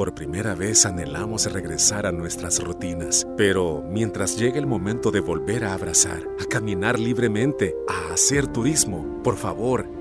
Por primera vez anhelamos regresar a nuestras rutinas. Pero mientras llegue el momento de volver a abrazar, a caminar libremente, a hacer turismo, por favor,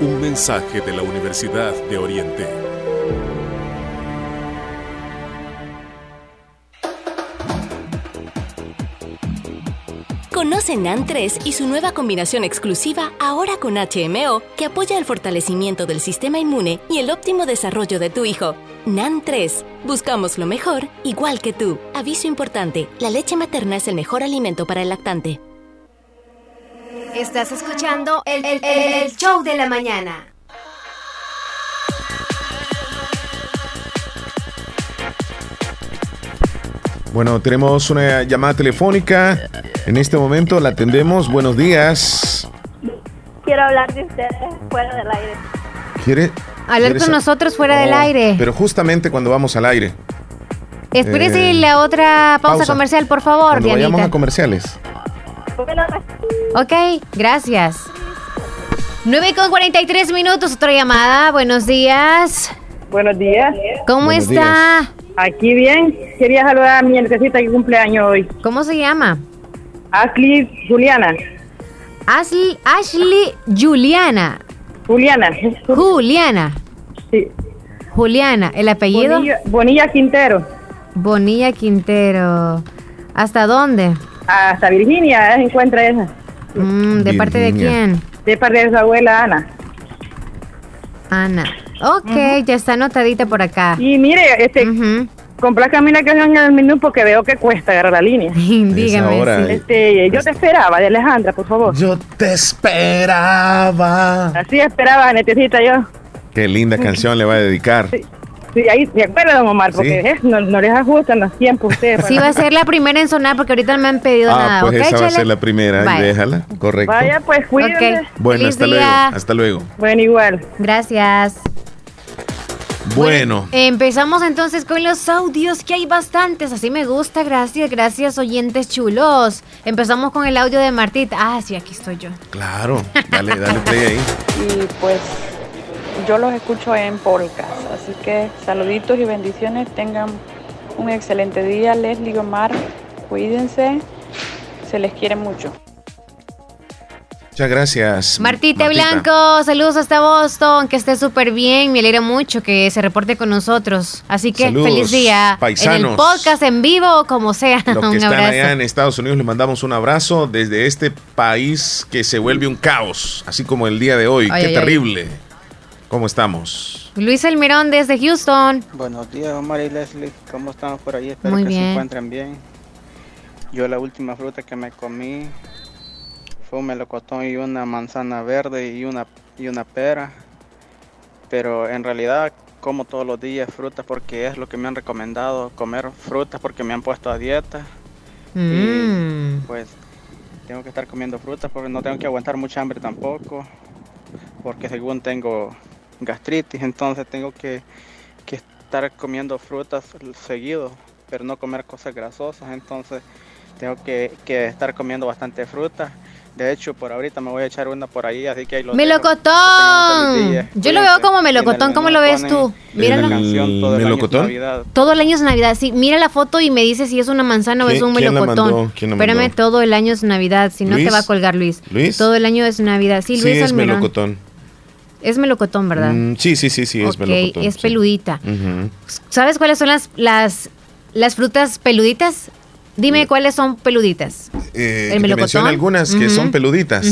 Un mensaje de la Universidad de Oriente. Conoce NAN 3 y su nueva combinación exclusiva ahora con HMO que apoya el fortalecimiento del sistema inmune y el óptimo desarrollo de tu hijo. NAN 3. Buscamos lo mejor, igual que tú. Aviso importante, la leche materna es el mejor alimento para el lactante. Estás escuchando el, show de la mañana. Bueno, tenemos una llamada telefónica. En este momento la atendemos. Buenos días. Quiero hablar de ustedes fuera del aire. ¿Quiere? Hablar con nosotros fuera del oh, aire. Pero justamente cuando vamos al aire. Espérese eh, la otra pausa, comercial, por favor, Cuando vayamos a comerciales. Ok, gracias. 9 con 43 minutos, otra llamada. Buenos días. Buenos días. ¿Cómo está? Aquí bien. Quería saludar a mi necesita que cumpleaños hoy. ¿Cómo se llama? Ashley Juliana. Ashley, Ashley Juliana. Juliana. Juliana. Sí. Juliana. ¿El apellido? Bonilla Quintero. Bonilla Quintero. ¿Hasta dónde? hasta Virginia se encuentra esa. Mm, ¿De parte de quién? De parte de su abuela Ana. Ana. Ok, ya está anotadita por acá. Y mire, este, uh complácame una canción en el menú porque veo que cuesta agarrar la línea. <laughs> Dígame. Este, yo te esperaba, de Alejandra, por favor. Yo te esperaba. Así esperaba, necesita yo. Qué linda <laughs> canción le va a dedicar. Sí. Sí, ahí se acuerda, don Omar, porque eh, no, no, les ajustan los tiempos ustedes. Sí, va a ser la primera en sonar porque ahorita no me han pedido ah, nada. Pues esa va a ser la primera, déjala, correcto. Vaya, pues cuídense. Bueno, hasta luego, hasta luego. Bueno, igual. Gracias. Bueno. Empezamos entonces con los audios, que hay bastantes, así me gusta, gracias, gracias oyentes chulos. Empezamos con el audio de Martita. Ah, sí, aquí estoy yo. Claro, dale, dale play ahí. <laughs> Y pues yo los escucho en podcast. Así que saluditos y bendiciones. Tengan un excelente día. Leslie Omar, cuídense. Se les quiere mucho. Muchas gracias. Martita, Blanco, saludos hasta Boston, que esté súper bien, me alegra mucho que se reporte con nosotros. Así que feliz día. Paisanos. En el podcast, en vivo, como sea. <laughs> Los que están allá en Estados Unidos les mandamos un abrazo desde este país que se vuelve un caos, así como el día de hoy. Qué terrible. ¿Cómo estamos? Luis Elmirón desde Houston. Buenos días, Omar y Leslie. ¿Cómo estamos por ahí? Espero que se encuentren bien. Yo la última fruta que me comí fue un melocotón y una manzana verde y una, y una pera. Pero en realidad como todos los días frutas porque es lo que me han recomendado, comer frutas porque me han puesto a dieta. Y mm. pues tengo que estar comiendo frutas porque no tengo que aguantar mucha hambre tampoco. Porque según tengo gastritis, entonces tengo que, estar comiendo frutas seguido, pero no comer cosas grasosas, entonces tengo que, que estar comiendo bastante fruta de hecho, por ahorita me voy a echar una por ahí, así que ahí lo ¡Melocotón! Yo lo veo como melocotón, ¿cómo lo ves tú? Míralo. todo el ¿Melocotón? todo el año es Navidad, sí. Mira la foto y me dice si es una manzana o es un melocotón. Espérame, todo el año es Navidad, si no te va a colgar Luis. ¿Luis? Todo el año es Navidad. Sí, Luis sí, es melocotón. Es melocotón, ¿verdad? Mm, sí, sí, sí, sí, es melocotón. es peludita. ¿Sabes cuáles son las, las, las frutas peluditas? Dime cuáles son peluditas. Eh, el melocotón. algunas que son peluditas.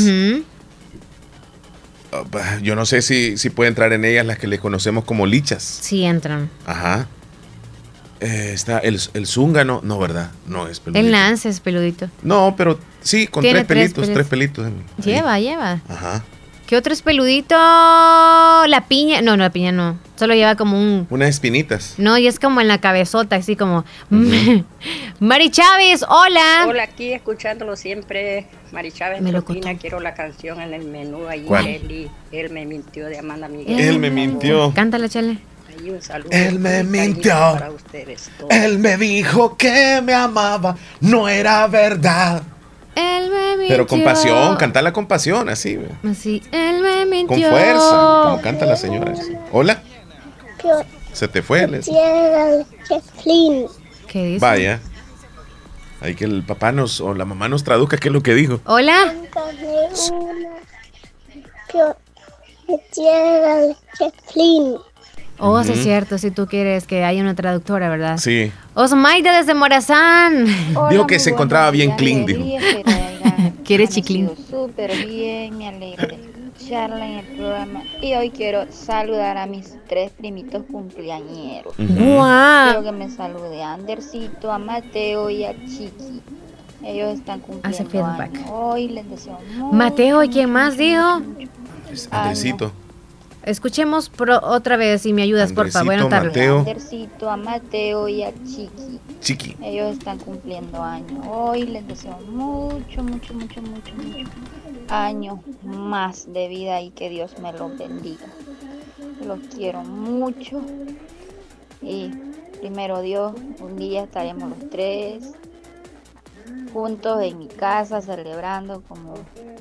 Ah, yo no sé si, si puede entrar en ellas las que le conocemos como lichas. Sí, entran. Ajá. Eh, está el, el zúngano, no, ¿verdad? No es peludito. El lance es peludito. No, pero sí, con tres pelitos, tres pelitos. Lleva, lleva. Ajá. ¿Qué otro es peludito? La piña. No, no, la piña no. Solo lleva como un. Unas espinitas. No, y es como en la cabezota, así como. <laughs> Mari Chávez, hola. Hola, aquí escuchándolo siempre. Mari Chávez, me lo quiero la canción en el menú. Ahí Él, él me mintió de Amanda Miguel. Él, me mintió. Cántala, chale. Él me mintió. Él me dijo que me amaba. No era verdad. Él me mintió. Pero con pasión, cantala con pasión, así. Así. Él me mintió. Con fuerza, como canta la señora. Hola. Se te fue, ¿Qué dice? Vaya. Hay que el papá nos o la mamá nos traduzca qué es lo que dijo. Hola. Oh, sí es cierto, si tú quieres que haya una traductora, ¿verdad? Sí. Osmaida desde Morazán. dijo que se encontraba bien clean, dijo. <laughs> ¿Quiere chiclín? Súper bien, me alegro de escucharla en el programa. Y hoy quiero saludar a mis tres primitos cumpleañeros. Quiero que me salude a Andercito, a Mateo y a Chiqui. Ellos están cumpliendo años. Hoy les deseo Mateo, ¿y quién más dijo? Andercito. Escuchemos otra vez y me ayudas, por favor. Voy a Mateo. a Mateo y a Chiqui. Chiqui. Ellos están cumpliendo años. Hoy les deseo mucho, mucho, mucho, mucho, mucho años más de vida y que Dios me los bendiga. Los quiero mucho. Y primero Dios, un día estaremos los tres juntos en mi casa celebrando como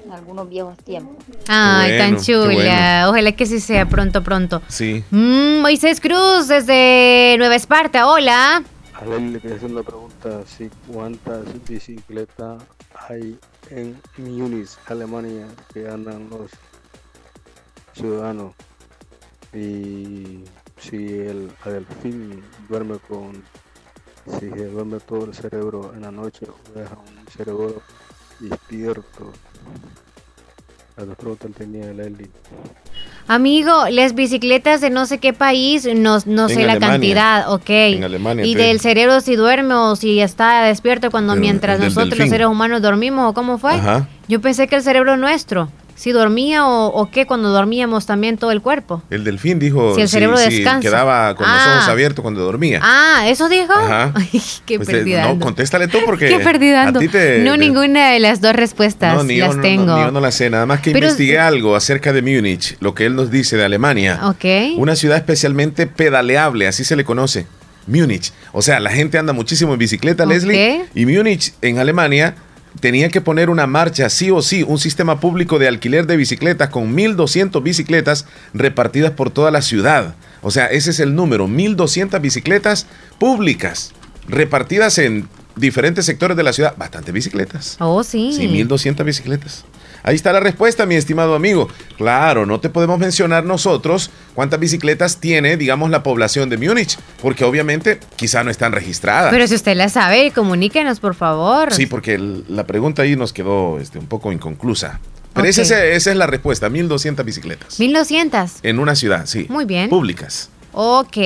en algunos viejos tiempos. Ay, tan chula. Ojalá que sí sea pronto, pronto. Sí. Mm, Moisés Cruz desde Nueva Esparta. Hola. A le quería hacer una pregunta. ¿sí? ¿Cuántas bicicletas hay en Múnich, Alemania, que andan los ciudadanos? Y si el delfín duerme con si se duerme todo el cerebro en la noche o deja un cerebro despierto. La pregunta tenía Leli. Amigo, las bicicletas de no sé qué país, no, no sé la cantidad, ok. En Alemania, y del cerebro si duerme o si está despierto cuando mientras nosotros los seres humanos dormimos o cómo fue. Yo pensé que el cerebro nuestro si dormía o, qué cuando dormíamos también todo el cuerpo. El delfín dijo si el cerebro descansa. quedaba con los ojos ah. abiertos cuando dormía. Ah, ¿eso dijo? Ajá. <laughs> qué pues, perdida. no, contéstale tú porque <laughs> qué perdida. No ninguna de las dos respuestas no, ni las yo, tengo. No, yo no la sé, nada más que investigué algo acerca de Múnich, lo que él nos dice de Alemania. Ok. Una ciudad especialmente pedaleable, así se le conoce. Múnich. O sea, la gente anda muchísimo en bicicleta, Leslie. Y Múnich en Alemania tenía que poner una marcha sí o sí, un sistema público de alquiler de bicicletas con 1.200 bicicletas repartidas por toda la ciudad. O sea, ese es el número, 1.200 bicicletas públicas repartidas en diferentes sectores de la ciudad. Bastantes bicicletas. Oh, sí. Sí, 1.200 bicicletas. Ahí está la respuesta, mi estimado amigo. Claro, no te podemos mencionar nosotros cuántas bicicletas tiene, digamos, la población de Múnich, porque obviamente quizá no están registradas. Pero si usted la sabe, comuníquenos, por favor. Sí, porque la pregunta ahí nos quedó este, un poco inconclusa. Pero esa, esa, es la respuesta, 1.200 bicicletas. 1.200. En una ciudad, sí. Muy bien. Públicas. Ok,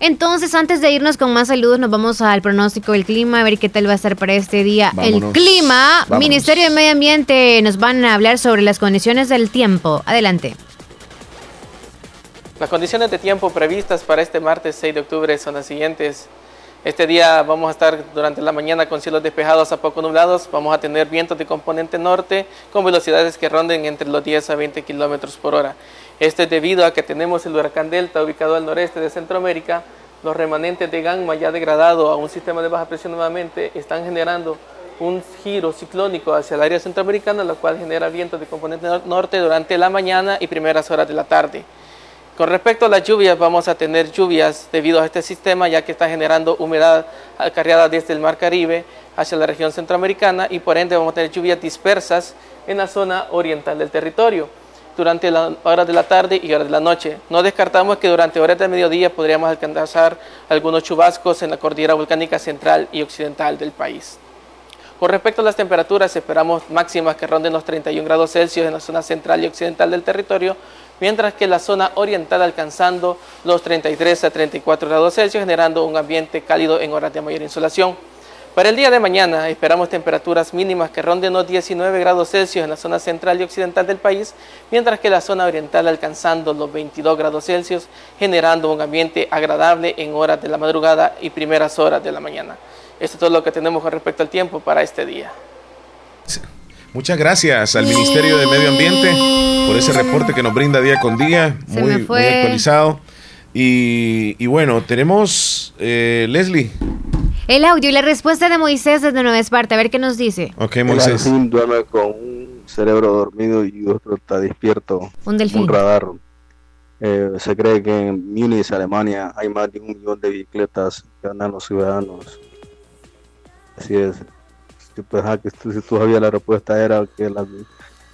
entonces antes de irnos con más saludos nos vamos al pronóstico del clima, a ver qué tal va a ser para este día. el clima, Ministerio de Medio Ambiente nos van a hablar sobre las condiciones del tiempo. Adelante. Las condiciones de tiempo previstas para este martes 6 de octubre son las siguientes. Este día vamos a estar durante la mañana con cielos despejados a poco nublados. Vamos a tener vientos de componente norte con velocidades que ronden entre los 10 a 20 kilómetros por hora. Esto es debido a que tenemos el huracán Delta ubicado al noreste de Centroamérica. Los remanentes de Gamma ya degradado a un sistema de baja presión nuevamente están generando un giro ciclónico hacia el área centroamericana, lo cual genera vientos de componente norte durante la mañana y primeras horas de la tarde. Con respecto a las lluvias, vamos a tener lluvias debido a este sistema, ya que está generando humedad acarreada desde el Mar Caribe hacia la región centroamericana y por ende vamos a tener lluvias dispersas en la zona oriental del territorio. Durante las horas de la tarde y horas de la noche. No descartamos que durante horas del mediodía podríamos alcanzar algunos chubascos en la cordillera volcánica central y occidental del país. Con respecto a las temperaturas, esperamos máximas que ronden los 31 grados Celsius en la zona central y occidental del territorio, mientras que la zona oriental alcanzando los 33 a 34 grados Celsius, generando un ambiente cálido en horas de mayor insolación. Para el día de mañana esperamos temperaturas mínimas que ronden los 19 grados Celsius en la zona central y occidental del país, mientras que la zona oriental alcanzando los 22 grados Celsius, generando un ambiente agradable en horas de la madrugada y primeras horas de la mañana. Esto es todo lo que tenemos con respecto al tiempo para este día. Muchas gracias al Ministerio de Medio Ambiente por ese reporte que nos brinda día con día, muy, actualizado. Y, bueno, tenemos eh, Leslie. El audio y la respuesta de Moisés desde Nueva Esparta. A ver qué nos dice. Ok, Moisés. Un duerme con un cerebro dormido y otro está despierto. Un delfín. Un radar. Eh, se cree que en Múnich, Alemania, hay más de un millón de bicicletas que andan los ciudadanos. Así es. Pues, ah, si tú sabías la respuesta era que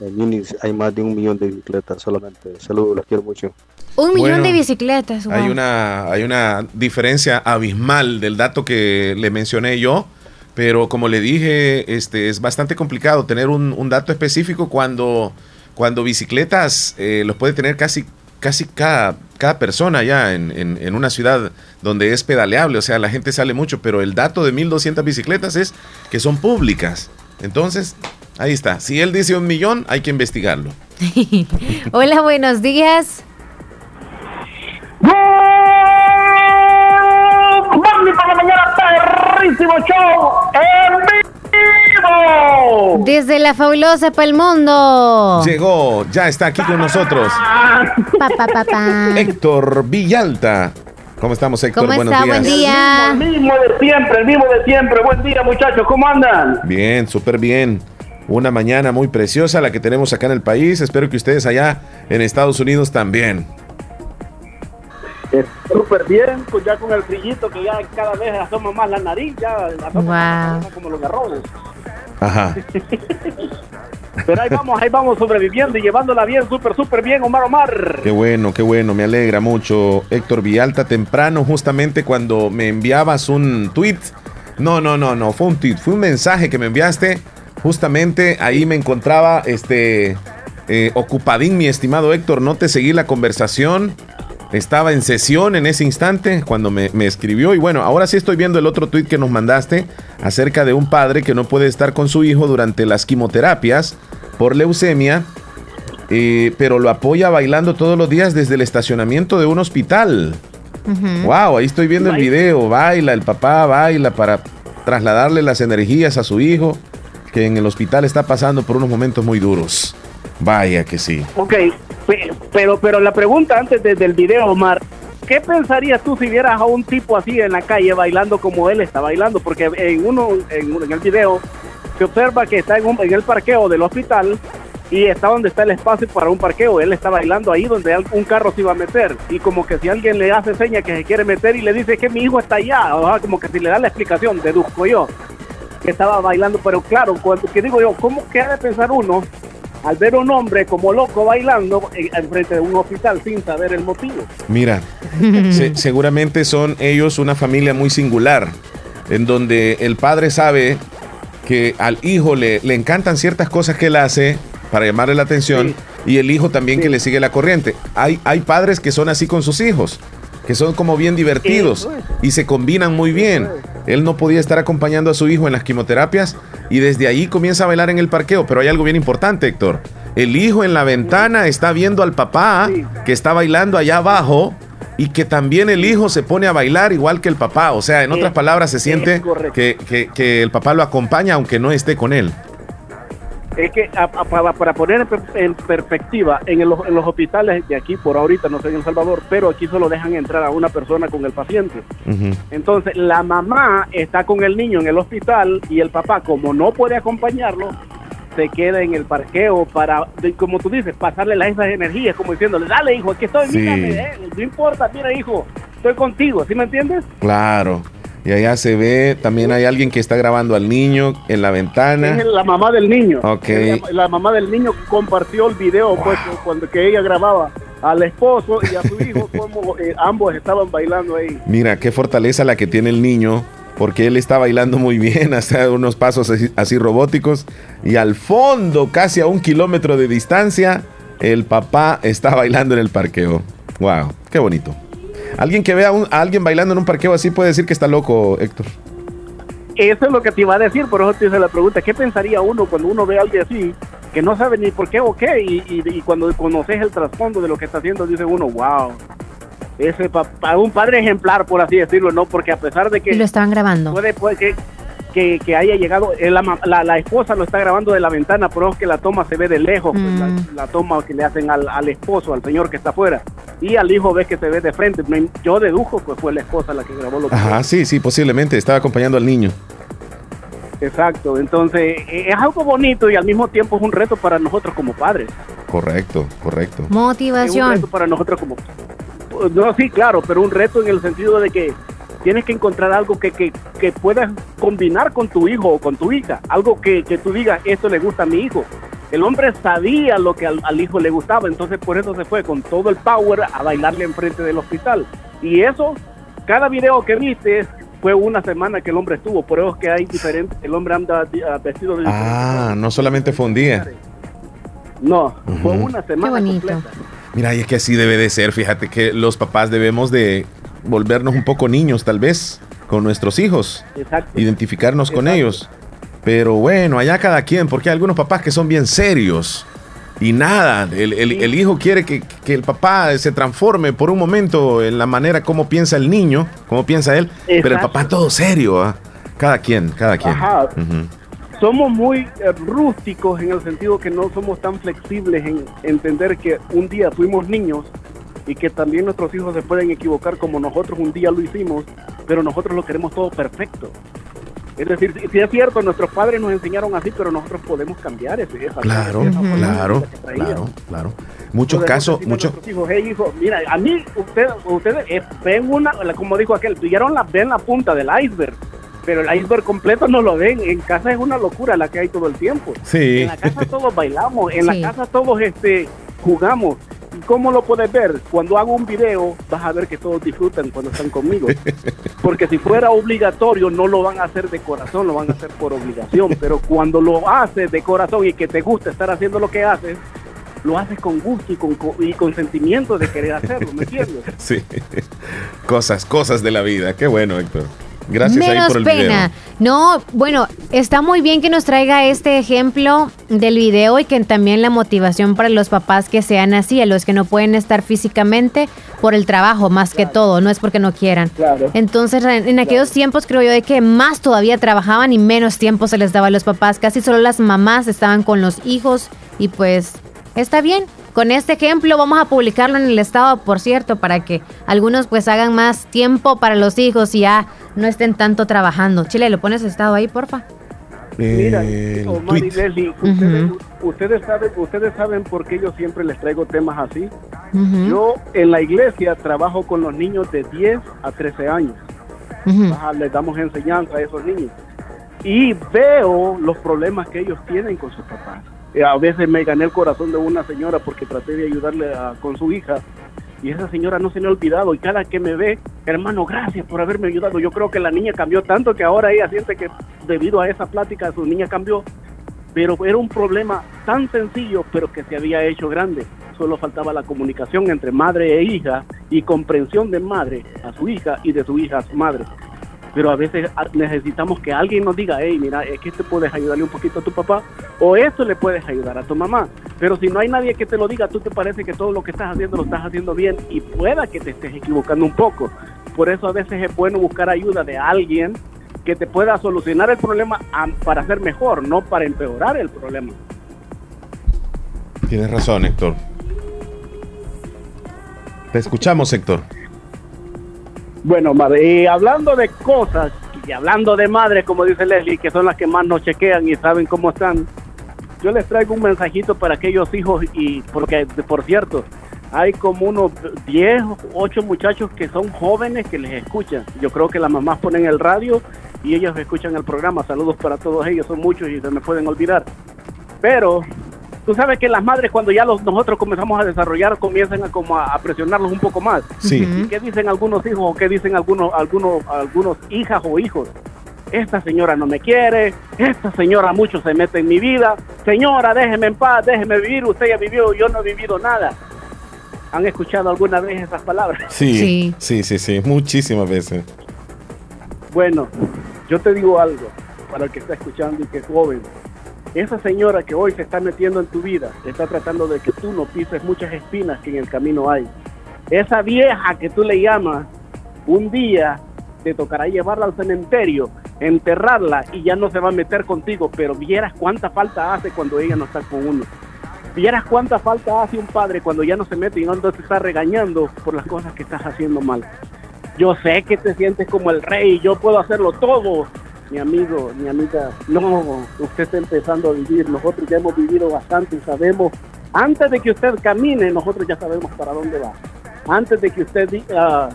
en hay más de un millón de bicicletas solamente. Saludos, los quiero mucho. Un millón de bicicletas. Hay, una, hay una diferencia abismal del dato que le mencioné yo, pero como le dije, este, es bastante complicado tener un, dato específico cuando, cuando bicicletas eh, los puede tener casi, casi cada, cada persona ya en, en, una ciudad donde es pedaleable, o sea, la gente sale mucho, pero el dato de 1200 bicicletas es que son públicas. Entonces, ahí está. Si él dice un millón, hay que investigarlo. <laughs> Hola, buenos días. para la mañana, perrísimo show en vivo. Desde la fabulosa para el mundo. Llegó, ya está aquí con nosotros. Héctor Villalta. ¿Cómo estamos, Héctor? ¿Cómo Buenos está? Buen día. El mismo, de siempre, el mismo de siempre. Buen día, muchachos. ¿Cómo andan? Bien, súper bien. Una mañana muy preciosa la que tenemos acá en el país. Espero que ustedes allá en Estados Unidos también. Súper bien, pues ya con el brillito que ya cada vez asoma más la nariz, ya asoma como los garrobos. Ajá. <laughs> Pero ahí vamos, ahí vamos sobreviviendo y llevándola bien, súper, súper bien, Omar Omar. Qué bueno, qué bueno, me alegra mucho. Héctor Villalta, temprano, justamente cuando me enviabas un tweet. No, no, no, no, fue un tweet, fue un mensaje que me enviaste. Justamente ahí me encontraba este eh, ocupadín, mi estimado Héctor. No te seguí la conversación estaba en sesión en ese instante cuando me, escribió. Y bueno, ahora sí estoy viendo el otro tweet que nos mandaste acerca de un padre que no puede estar con su hijo durante las quimioterapias por leucemia, eh, pero lo apoya bailando todos los días desde el estacionamiento de un hospital. Wow, ahí estoy viendo el video. Baila, el papá baila para trasladarle las energías a su hijo, que en el hospital está pasando por unos momentos muy duros. Vaya que sí. Ok, pero, pero la pregunta antes del video, Omar, ¿qué pensarías tú si vieras a un tipo así en la calle bailando como él está bailando? Porque en uno, en, el video se observa que está en, en el parqueo del hospital y está donde está el espacio para un parqueo. Él está bailando ahí donde un carro se iba a meter. Y como que si alguien le hace seña que se quiere meter y le dice que mi hijo está allá, o sea, como que si le da la explicación, deduzco yo, que estaba bailando. Pero claro, cuando, que digo yo, ¿cómo queda de pensar uno al ver un hombre como loco bailando enfrente de un hospital sin saber el motivo. Mira, <laughs> seguramente son ellos una familia muy singular, en donde el padre sabe que al hijo le, le encantan ciertas cosas que él hace para llamarle la atención y el hijo también que le sigue la corriente. Hay, hay padres que son así con sus hijos que son como bien divertidos y se combinan muy bien. Él no podía estar acompañando a su hijo en las quimioterapias y desde ahí comienza a bailar en el parqueo. Pero hay algo bien importante, Héctor. El hijo en la ventana está viendo al papá que está bailando allá abajo y que también el hijo se pone a bailar igual que el papá. O sea, en otras palabras, se siente que, que el papá lo acompaña aunque no esté con él es que para, poner en, perspectiva, en, los hospitales de aquí, por ahorita, no sé en El Salvador, pero aquí solo dejan entrar a una persona con el paciente. Entonces, la mamá está con el niño en el hospital y el papá, como no puede acompañarlo, se queda en el parqueo para, como tú dices, pasarle las esas energías, como diciéndole, dale hijo, aquí estoy, mírame, eh, no importa, mira hijo, estoy contigo, ¿sí me entiendes? Claro. Y allá se ve, también hay alguien que está grabando al niño en la ventana. Es la mamá del niño. Ok. La, mamá del niño compartió el video pues, cuando que ella grababa al esposo y a su hijo <laughs> como eh, ambos estaban bailando ahí. Mira, qué fortaleza la que tiene el niño, porque él está bailando muy bien, <laughs> hasta unos pasos así, robóticos, y al fondo, casi a un kilómetro de distancia, el papá está bailando en el parqueo. Wow, qué bonito. Alguien que vea a, alguien bailando en un parqueo así puede decir que está loco, Héctor. Eso es lo que te iba a decir, por eso te hice la pregunta. ¿Qué pensaría uno cuando uno ve a alguien así, que no sabe ni por qué o qué, y, cuando conoces el trasfondo de lo que está haciendo, dice uno, wow, ese papá, un padre ejemplar, por así decirlo, ¿no? Porque a pesar de que... Y lo estaban grabando. Puede, puede que, que, haya llegado, eh, la, la, esposa lo está grabando de la ventana, pero es que la toma se ve de lejos, pues, mm. la, toma que le hacen al, al, esposo, al señor que está afuera, y al hijo ves que se ve de frente. Yo dedujo que fue la esposa la que grabó lo que Ajá, sí, sí, posiblemente, estaba acompañando al niño. Exacto, entonces e, es algo bonito y al mismo tiempo es un reto para nosotros como padres. Correcto, correcto. Motivación. un reto para nosotros como... No, sí, claro, pero un reto en el sentido de que tienes que encontrar algo que, que, que puedas combinar con tu hijo o con tu hija, algo que, que tú digas, esto le gusta a mi hijo. El hombre sabía lo que al, hijo le gustaba, entonces por eso se fue con todo el power a bailarle enfrente del hospital. Y eso, cada video que viste fue una semana que el hombre estuvo, por eso es que hay diferentes, el hombre anda vestido de Ah, no solamente fue un día. No, fue una semana completa. Mira, y es que así debe de ser, fíjate que los papás debemos de volvernos un poco niños tal vez con nuestros hijos, identificarnos con ellos. Pero bueno, allá cada quien, porque hay algunos papás que son bien serios. Y nada, el, hijo quiere que, el papá se transforme por un momento en la manera como piensa el niño, como piensa él, pero el papá todo serio, ¿ah? cada quien, cada quien. Somos muy eh, rústicos en el sentido que no somos tan flexibles en entender que un día fuimos niños y que también nuestros hijos se pueden equivocar como nosotros un día lo hicimos, pero nosotros lo queremos todo perfecto. Es decir, si es cierto, nuestros padres nos enseñaron así, pero nosotros podemos cambiar ese, esa Claro, claro, claro, claro. Muchos casos, muchos hijos, mira, a mí ustedes ustedes eh, ven una, como dijo aquel, pillaron la ven la punta del iceberg pero el iceberg completo no lo ven. En casa es una locura la que hay todo el tiempo. Sí. En la casa todos bailamos, en la casa todos este jugamos. ¿Cómo lo puedes ver? Cuando hago un video, vas a ver que todos disfrutan cuando están conmigo. <laughs> Porque si fuera obligatorio, no lo van a hacer de corazón, lo van a hacer por obligación. Pero cuando lo haces de corazón y que te gusta estar haciendo lo que haces, lo haces con gusto y con, y con sentimiento de querer hacerlo, ¿me entiendes? <laughs> Sí. Cosas, cosas de la vida. Qué bueno, Héctor. Gracias Menos por el pena. No, bueno, está muy bien que nos traiga este ejemplo del video y que también la motivación para los papás que sean así, a los que no pueden estar físicamente por el trabajo más que todo, no es porque no quieran. Entonces, en, aquellos tiempos creo yo de que más todavía trabajaban y menos tiempo se les daba a los papás, casi solo las mamás estaban con los hijos y pues está bien, con este ejemplo vamos a publicarlo en el estado, por cierto, para que algunos pues hagan más tiempo para los hijos y ya no estén tanto trabajando. Chile, ¿lo pones estado ahí, porfa? Mira, Omar y Leslie, ustedes, saben, ustedes saben por qué yo siempre les traigo temas así. Yo en la iglesia trabajo con los niños de 10 a 13 años. les damos enseñanza a esos niños. Y veo los problemas que ellos tienen con sus papás. Eh, a veces me gané el corazón de una señora porque traté de ayudarle con su hija y esa señora no se le ha olvidado y cada que me ve, hermano, gracias por haberme ayudado. Yo creo que la niña cambió tanto que ahora ella siente que debido a esa plática su niña cambió, pero era un problema tan sencillo pero que se había hecho grande. Solo faltaba la comunicación entre madre e hija y comprensión de madre a su hija y de su hija a su madre pero a veces necesitamos que alguien nos diga, hey, mira, es que te puedes ayudarle un poquito a tu papá o esto le puedes ayudar a tu mamá. Pero si no hay nadie que te lo diga, tú te parece que todo lo que estás haciendo lo estás haciendo bien y pueda que te estés equivocando un poco. Por eso a veces es bueno buscar ayuda de alguien que te pueda solucionar el problema para ser mejor, no para empeorar el problema. Tienes razón, Héctor. Te escuchamos, Héctor. Bueno, madre, y hablando de cosas y hablando de madres, como dice Leslie, que son las que más nos chequean y saben cómo están, yo les traigo un mensajito para aquellos hijos y porque, por cierto, hay como unos 10, 8 muchachos que son jóvenes que les escuchan. Yo creo que las mamás ponen el radio y ellos escuchan el programa. Saludos para todos ellos, son muchos y se me pueden olvidar. Pero tú sabes que las madres cuando ya los, nosotros comenzamos a desarrollar comienzan a, como a, presionarlos un poco más. Sí. ¿Qué dicen algunos hijos o qué dicen algunos, algunos, algunos hijas o hijos? Esta señora no me quiere, esta señora mucho se mete en mi vida, señora déjeme en paz, déjeme vivir, usted ya vivió, yo no he vivido nada. ¿Han escuchado alguna vez esas palabras? Sí, sí, sí, sí, muchísimas veces. Bueno, yo te digo algo para el que está escuchando y que es joven. Esa señora que hoy se está metiendo en tu vida, está tratando de que tú no pises muchas espinas que en el camino hay. Esa vieja que tú le llamas, un día te tocará llevarla al cementerio, enterrarla y ya no se va a meter contigo, pero vieras cuánta falta hace cuando ella no está con uno. Vieras cuánta falta hace un padre cuando ya no se mete y no te está regañando por las cosas que estás haciendo mal. Yo sé que te sientes como el rey, yo puedo hacerlo todo. Mi amigo, mi amiga, no, usted está empezando a vivir, nosotros ya hemos vivido bastante y sabemos, antes de que usted camine, nosotros ya sabemos para dónde va. Antes de que usted diga,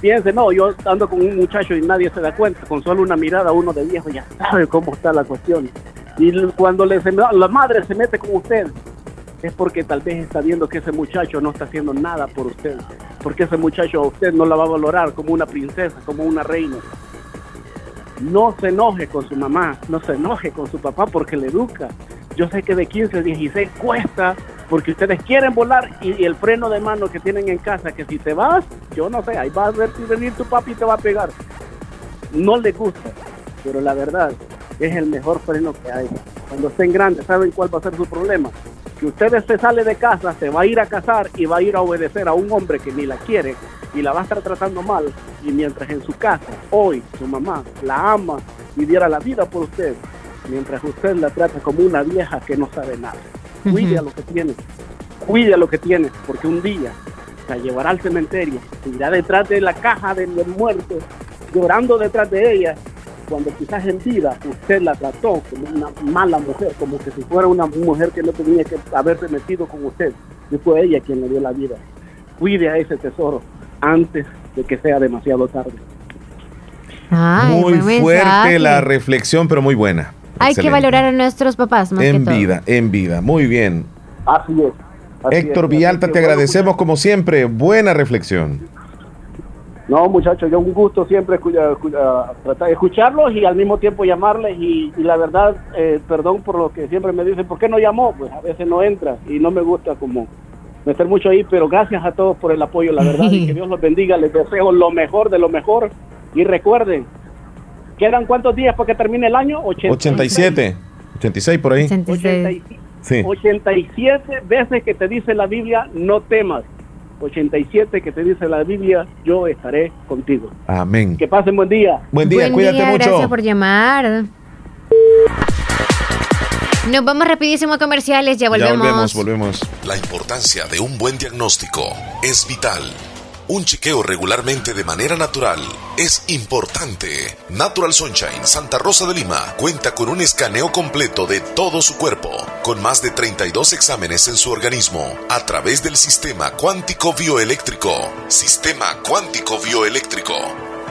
piense, no, yo ando con un muchacho y nadie se da cuenta, con solo una mirada uno de viejo ya sabe cómo está la cuestión. Y cuando la madre se mete con usted, es porque tal vez está viendo que ese muchacho no está haciendo nada por usted, porque ese muchacho a usted no la va a valorar como una princesa, como una reina. No se enoje con su mamá, no se enoje con su papá porque le educa. Yo sé que de 15 a 16 cuesta porque ustedes quieren volar y, el freno de mano que tienen en casa, que si te vas, yo no sé, ahí va a ver venir tu papi y te va a pegar. No le gusta, pero la verdad es el mejor freno que hay. Cuando estén grandes, ¿saben cuál va a ser su problema? que ustedes se sale de casa, se va a ir a casar y va a ir a obedecer a un hombre que ni la quiere y la va a estar tratando mal, y mientras en su casa, hoy, su mamá la ama y diera la vida por usted, mientras usted la trata como una vieja que no sabe nada. Cuide a lo que tiene, cuide a lo que tiene, porque un día la llevará al cementerio, irá detrás de la caja del muerto, llorando detrás de ella cuando quizás en vida usted la trató como una mala mujer, como que si fuera una mujer que no tenía que haberse metido con usted, y fue ella quien le dio la vida. Cuide a ese tesoro antes de que sea demasiado tarde. muy fuerte la reflexión, pero muy buena. Hay que valorar a nuestros papás más En vida, en vida. Muy bien. Así es. Héctor Villalta, te agradecemos como siempre. Buena reflexión. No, muchachos, yo un gusto siempre tratar de escucharlos y al mismo tiempo llamarles y, la verdad, eh, perdón por lo que siempre me dicen, ¿por qué no llamó? Pues a veces no entra y no me gusta como meter mucho ahí, pero gracias a todos por el apoyo, la verdad, y que <laughs> Dios los bendiga, les deseo lo mejor de lo mejor y recuerden, ¿quedan cuántos días para que termine el año? 87, 86 por ahí. 87 veces que te dice la Biblia, no temas. 87 que te dice la Biblia, yo estaré contigo. Amén. Que pasen buen día. Buen día, cuídate mucho. Gracias por llamar. Nos vamos rapidísimo a comerciales, ya volvemos. Ya volvemos, volvemos. La importancia de un buen diagnóstico es vital. Un chequeo regularmente de manera natural es importante. Natural Sunshine Santa Rosa de Lima cuenta con un escaneo completo de todo su cuerpo, con más de 32 exámenes en su organismo, a través del sistema cuántico bioeléctrico. Sistema cuántico bioeléctrico.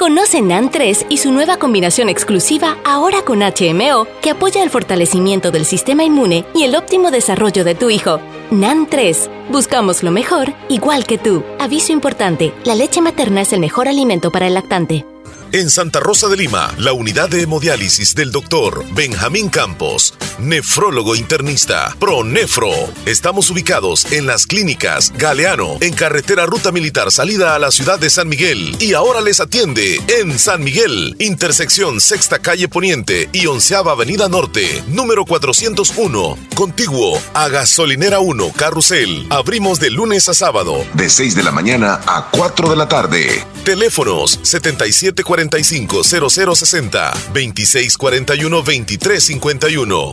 Conoce NAN 3 y su nueva combinación exclusiva ahora con HMO que apoya el fortalecimiento del sistema inmune y el óptimo desarrollo de tu hijo. NAN 3. Buscamos lo mejor, igual que tú. Aviso importante, la leche materna es el mejor alimento para el lactante. En Santa Rosa de Lima, la unidad de hemodiálisis del doctor Benjamín Campos, nefrólogo internista, ProNefro. Estamos ubicados en las clínicas Galeano, en carretera Ruta Militar salida a la ciudad de San Miguel. Y ahora les atiende en San Miguel, intersección Sexta Calle Poniente y Onceava Avenida Norte, número 401, contiguo a Gasolinera 1, Carrusel. Abrimos de lunes a sábado, de 6 de la mañana a 4 de la tarde. Teléfonos 7740 45 0060 2641 2351.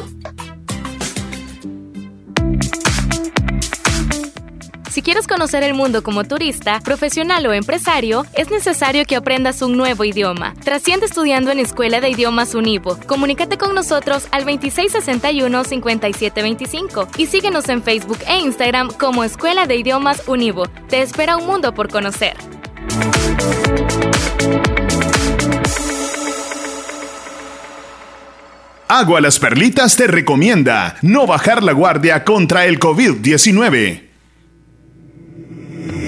Si quieres conocer el mundo como turista, profesional o empresario, es necesario que aprendas un nuevo idioma. Trasciende estudiando en Escuela de Idiomas Univo. Comunícate con nosotros al 2661-5725 y síguenos en Facebook e Instagram como Escuela de Idiomas Univo. Te espera un mundo por conocer. Agua Las Perlitas te recomienda no bajar la guardia contra el COVID-19. Yeah.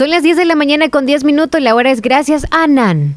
Son las 10 de la mañana con 10 minutos. La hora es gracias a Nan.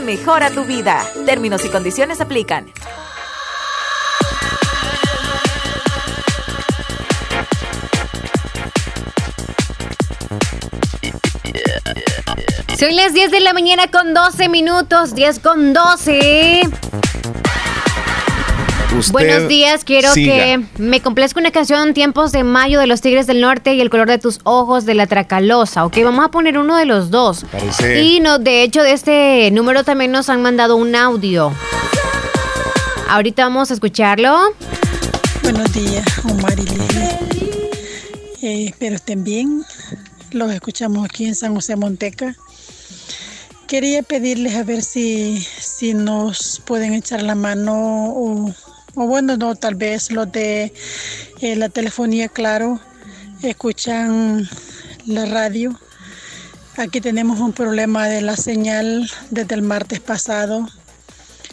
mejora tu vida. Términos y condiciones aplican. Son las 10 de la mañana con 12 minutos, 10 con 12. Buenos días, quiero que me complazca una canción Tiempos de Mayo de los Tigres del Norte y El color de tus ojos de la Tracalosa. Ok, vamos a poner uno de los dos. Y no, de hecho, de este número también nos han mandado un audio. Ahorita vamos a escucharlo. Buenos días, Omar y Lili. Eh, espero estén bien. Los escuchamos aquí en San José Monteca. Quería pedirles a ver si, si nos pueden echar la mano o o bueno, no, tal vez los de eh, la telefonía, claro, escuchan la radio. Aquí tenemos un problema de la señal desde el martes pasado.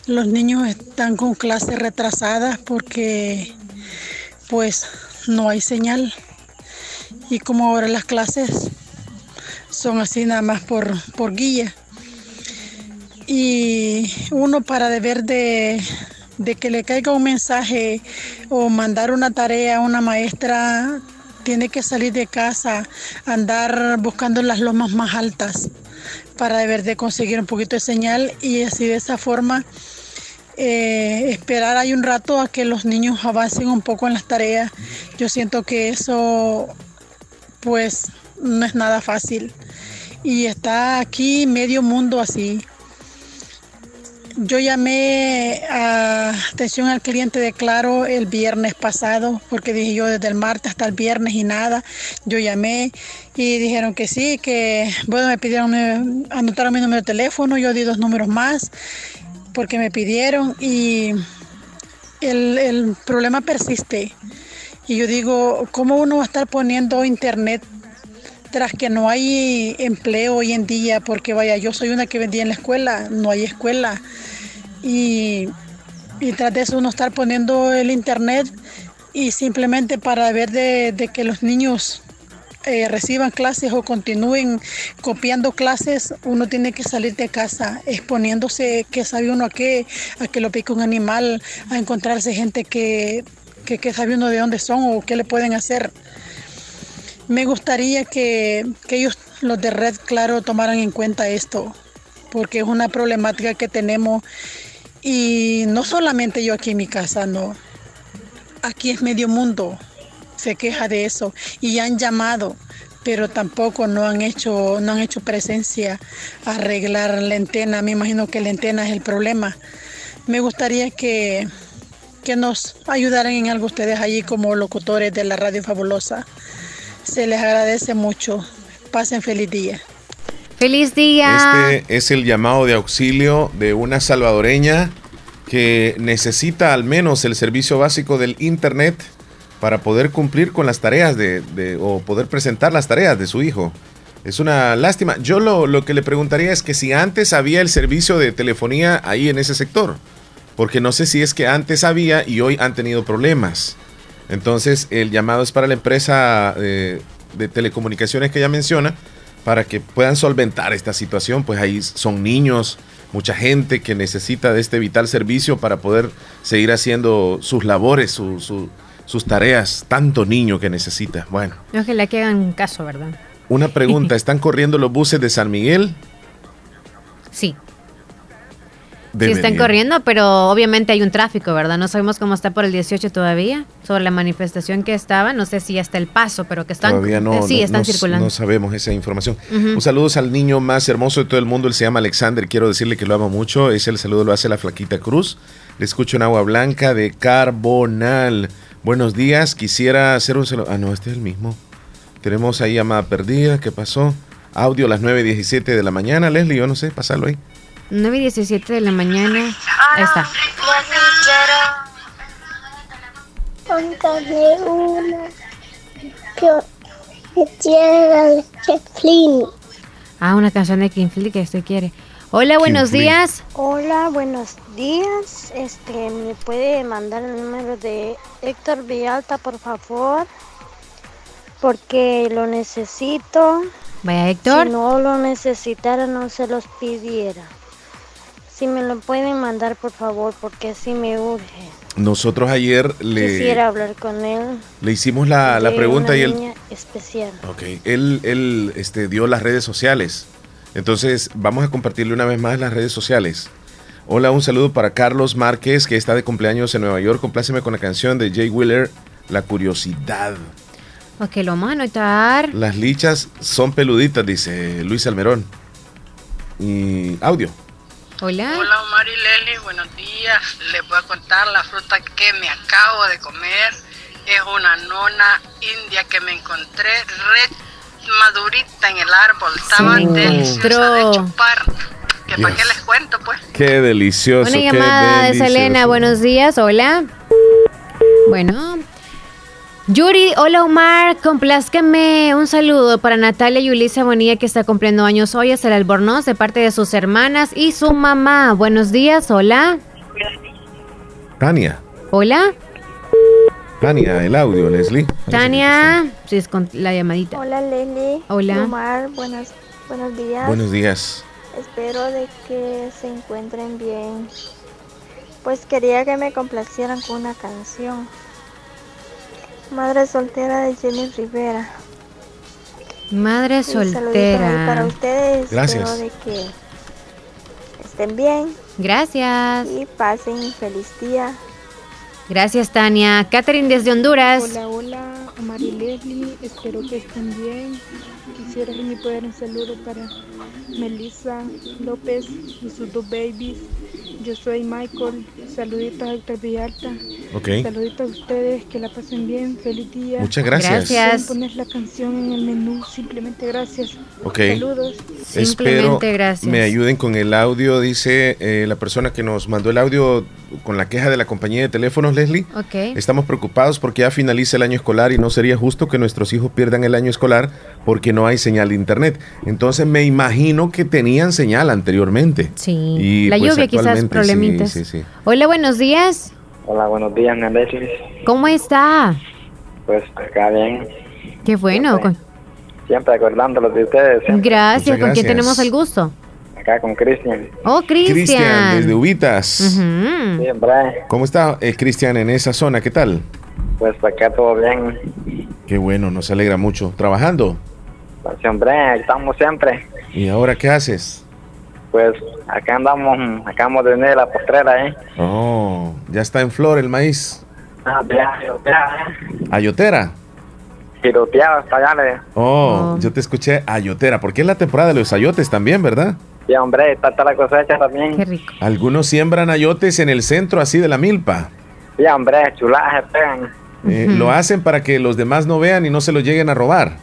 Los niños están con clases retrasadas porque pues no hay señal. Y como ahora las clases son así nada más por, por guía. Y uno para deber de de que le caiga un mensaje o mandar una tarea a una maestra, tiene que salir de casa, andar buscando las lomas más altas para deber de conseguir un poquito de señal y así de esa forma eh, esperar un rato a que los niños avancen un poco en las tareas. Yo siento que eso pues no es nada fácil y está aquí medio mundo así. Yo llamé a atención al cliente de Claro el viernes pasado, porque dije yo desde el martes hasta el viernes y nada. Yo llamé y dijeron que sí, que bueno, me pidieron, me anotaron mi número de teléfono, yo di dos números más porque me pidieron y el, el problema persiste. Y yo digo, ¿cómo uno va a estar poniendo internet tras que no hay empleo hoy en día, porque vaya, yo soy una que vendía en la escuela, no hay escuela. Y, tras de eso uno estar poniendo el internet y simplemente para ver de, que los niños eh, reciban clases o continúen copiando clases, uno tiene que salir de casa exponiéndose, que sabe uno a qué, a que lo pique un animal, a encontrarse gente que, que, que sabe uno de dónde son o qué le pueden hacer. Me gustaría que, ellos, los de Red Claro, tomaran en cuenta esto, porque es una problemática que tenemos y no solamente yo aquí en mi casa, no. Aquí es medio mundo, se queja de eso y han llamado, pero tampoco no han hecho, no han hecho presencia a arreglar la antena. Me imagino que la antena es el problema. Me gustaría que, que nos ayudaran en algo ustedes allí como locutores de la Radio Fabulosa. Se les agradece mucho. Pasen feliz día. Feliz día. Este es el llamado de auxilio de una salvadoreña que necesita al menos el servicio básico del Internet para poder cumplir con las tareas de, o poder presentar las tareas de su hijo. Es una lástima. Yo lo, lo que le preguntaría es que si antes había el servicio de telefonía ahí en ese sector, porque no sé si es que antes había y hoy han tenido problemas. Entonces, el llamado es para la empresa eh, de telecomunicaciones que ya menciona, para que puedan solventar esta situación, pues ahí son niños, mucha gente que necesita de este vital servicio para poder seguir haciendo sus labores, sus tareas, tanto niño que necesita. Bueno. Ojalá que hagan caso, ¿verdad? Una pregunta, <laughs> ¿están corriendo los buses de San Miguel? Sí. Sí están corriendo, pero obviamente hay un tráfico, ¿verdad? No sabemos cómo está por el 18 todavía, sobre la manifestación que estaba. No sé si hasta el paso, pero que están, todavía no, sí, están circulando. No sabemos esa información. Un saludo al niño más hermoso de todo el mundo. Él se llama Alexander. Quiero decirle que lo amo mucho. Ese el saludo lo hace la Flaquita Cruz. Le escucho en agua blanca de Carbonal. Buenos días. Quisiera hacer un saludo. Ah, no, este es el mismo. Tenemos ahí llamada perdida. ¿Qué pasó? Audio a las 9.17 de la mañana. Leslie, yo no sé, pasarlo ahí. 9 y 17 de la mañana. Ahí está. Póngame una que tiene Ah, una canción de King que usted quiere. Hola, buenos días. Hola, buenos días. Este, ¿me puede mandar el número de Héctor Villalta, por favor? Porque lo necesito. Vaya, Héctor. Si no lo necesitara, no se los pidiera. Si me lo pueden mandar, por favor, porque así me urge. Nosotros ayer le... Quisiera hablar con él. Le hicimos la, pregunta y él... especial. Ok, él, él este, dio las redes sociales. Entonces, vamos a compartirle una vez más las redes sociales. Hola, un saludo para Carlos Márquez, que está de cumpleaños en Nueva York. Compláceme con la canción de Jay Wheeler, La Curiosidad. Ok, lo vamos a anotar. Las lichas son peluditas, dice Luis Almerón. Y audio. Hola. Hola Omar y Leli, buenos días. Les voy a contar la fruta que me acabo de comer. Es una nona india que me encontré red madurita en el árbol. Estaba deliciosa de chupar. Que para qué les cuento, pues. Qué delicioso. Una llamada de Selena, buenos días, hola. Bueno, Yuri, hola Omar, complázcame un saludo para Natalia y Ulisa Bonilla que está cumpliendo años hoy, es el Albornoz de parte de sus hermanas y su mamá. Buenos días, hola. Tania. Hola. Tania, el audio, Leslie. Tania, sí, es con la llamadita. Hola Leslie. Hola. Omar, buenos, buenos días. Buenos días. Espero de que se encuentren bien. Pues quería que me complacieran con una canción. Madre soltera de Jenny Rivera. Madre soltera. Para ustedes. Gracias. Espero de que estén bien. Gracias. Y pasen un feliz día. Gracias, Tania. Catherine desde Honduras. Hola, hola, Mari Leslie. Espero que estén bien. Quisiera que me puedan un saludo para Melissa López y sus dos babies. Yo soy Michael. Saluditos a Héctor Villalta. Okay. Saluditos a ustedes, que la pasen bien. Feliz día. Muchas gracias. Gracias. poner la canción en el menú. Simplemente gracias. Ok. Saludos. Espero me ayuden con el audio. Dice eh, la persona que nos mandó el audio con la queja de la compañía de teléfonos, Leslie. Ok. Estamos preocupados porque ya finaliza el año escolar y no sería justo que nuestros hijos pierdan el año escolar porque no hay señal de internet. Entonces me imagino que tenían señal anteriormente. Sí. la pues, lluvia quizás problemitas. Sí, sí, Hola, buenos días. Hola, buenos días, Nelly. ¿Cómo está? Pues acá bien. Qué bueno. Siempre, acordándolos de ustedes. Gracias. ¿Con quién tenemos el gusto? Acá con Cristian. Oh, Cristian. Cristian, desde Ubitas. Siempre. ¿Cómo está eh, Cristian en esa zona? ¿Qué tal? Pues acá todo bien. Qué bueno, nos alegra mucho. ¿Trabajando? Siempre, estamos siempre. ¿Y ahora qué haces? Pues acá andamos, acabamos de venir a la postrera, ¿eh? Oh, ya está en flor el maíz. Ah, ya, ya. ¿Ayotera? Giroteado hasta allá, oh, oh, yo te escuché ayotera, porque es la temporada de los ayotes también, ¿verdad? Sí, hombre, está, la cosecha también. Qué rico. Algunos siembran ayotes en el centro así de la milpa. Sí, hombre, chulaje pegan. Eh, lo hacen para que los demás no vean y no se lo lleguen a robar.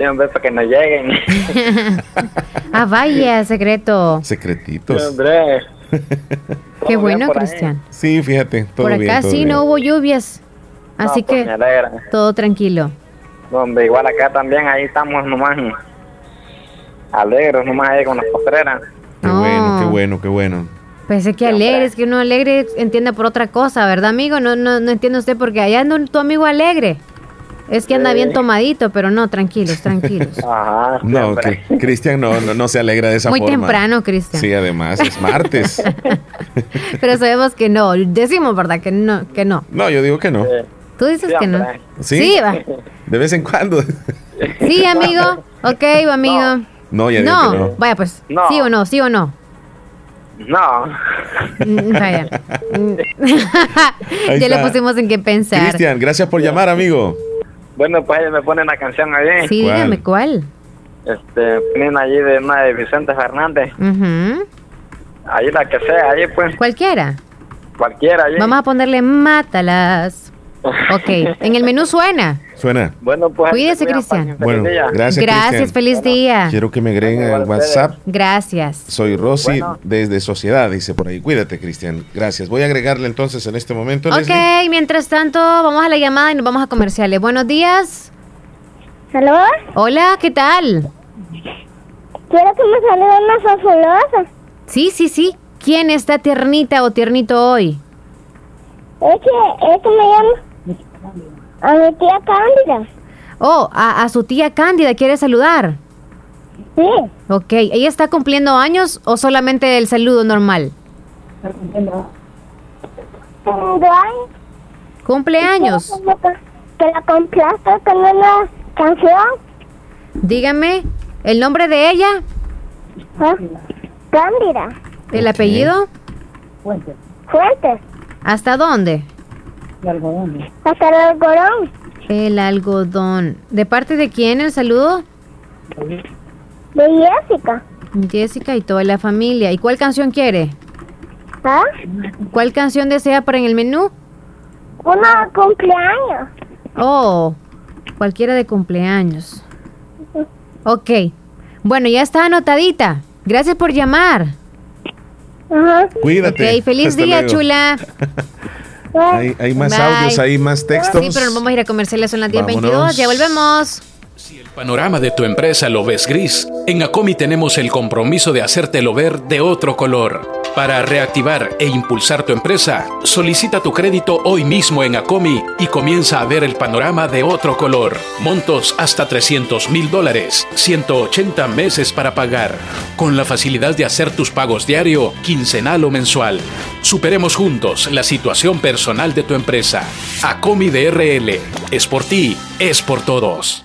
Sí, hombre, para que no lleguen. <laughs> ah, vaya, secreto. Secretitos. Hombre. <laughs> Qué bueno, Cristian. Sí, fíjate, todo Por acá sí no hubo lluvias. Así pues, que todo tranquilo. Donde igual acá también, ahí estamos nomás alegres, nomás ahí con las postreras. Qué bueno, qué bueno, qué bueno. Pensé que alegre, es que uno alegre entiende por otra cosa, ¿verdad, amigo? No, no, no entiende usted porque allá anda tu amigo alegre. Es que anda bien tomadito, pero no, tranquilos, tranquilos. <laughs> Ajá, no, Cristian no, no, se alegra de esa forma. Muy temprano, Cristian. Sí, además, es martes. <laughs> pero sabemos que no, decimos, ¿verdad? Que no, que no. No, yo digo que no. Tú dices que no. Sí, sí va. De vez en cuando. Sí, amigo. Ok, amigo. No, ya no. no. Vaya, pues. ¿Sí o no? ¿Sí o no? No. Mm, vaya. <laughs> ya le pusimos en qué pensar. Cristian, gracias por llamar, amigo. Bueno, pues ahí me ponen la canción ahí. Sí, dígame cuál. Este, ponen allí de una de Vicente Fernández. Ahí la que sea, ahí pues. Cualquiera. Cualquiera, ahí. Vamos a ponerle Mátalas. Ok, en el menú suena. Suena. Bueno, pues. Cuídese, Cristian. Bueno, gracias. Gracias, feliz día. Quiero que me agreguen al WhatsApp. Gracias. Soy Rosy desde Sociedad, dice por ahí. Cuídate, Cristian. Gracias. Voy a agregarle entonces en este momento. Ok, mientras tanto, vamos a la llamada y nos vamos a comerciales. Buenos días. ¿Aló? Hola, ¿qué tal? Quiero que me salga una fabulosa. Sí, sí, sí. ¿Quién está tiernita o tiernito hoy? Es que, es que me llama a mi tía Cándida. Oh, a, su tía Cándida, ¿quiere saludar? Sí. Ok, ¿ella está cumpliendo años o solamente el saludo normal? ¿Cumpleaños? Que la complaste con una canción. Dígame, ¿el nombre de ella? ¿Ah? Cándida. ¿El apellido? Fuentes. Fuentes. ¿Hasta dónde? El algodón. Hasta el algodón. El algodón. ¿De parte de quién el saludo? De Jessica. Jessica y toda la familia. ¿Y cuál canción quiere? ¿Ah? ¿Cuál canción desea para en el menú? Una cumpleaños. Oh, cualquiera de cumpleaños. Ok. Bueno, ya está anotadita. Gracias por llamar. Cuídate. Ok, feliz día, chula. <laughs> Hay, más audios, hay más textos. Sí, pero nos vamos a ir a comerciales, son las 10.22. Ya volvemos. Si el panorama de tu empresa lo ves gris, en Acomi tenemos el compromiso de hacértelo ver de otro color. Para reactivar e impulsar tu empresa, solicita tu crédito hoy mismo en Acomi y comienza a ver el panorama de otro color. Montos hasta 300 mil dólares, 180 meses para pagar, con la facilidad de hacer tus pagos diario, quincenal o mensual. Superemos juntos la situación personal de tu empresa. Acomi DRL, es por ti, es por todos.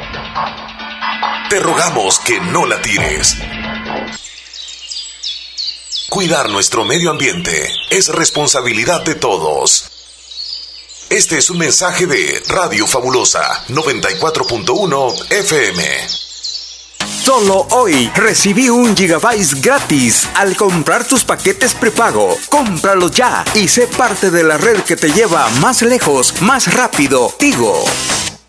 te rogamos que no la tires. Cuidar nuestro medio ambiente es responsabilidad de todos. Este es un mensaje de Radio Fabulosa 94.1 FM. Solo hoy recibí un gigabyte gratis al comprar tus paquetes prepago. Cómpralo ya y sé parte de la red que te lleva más lejos, más rápido. Tigo.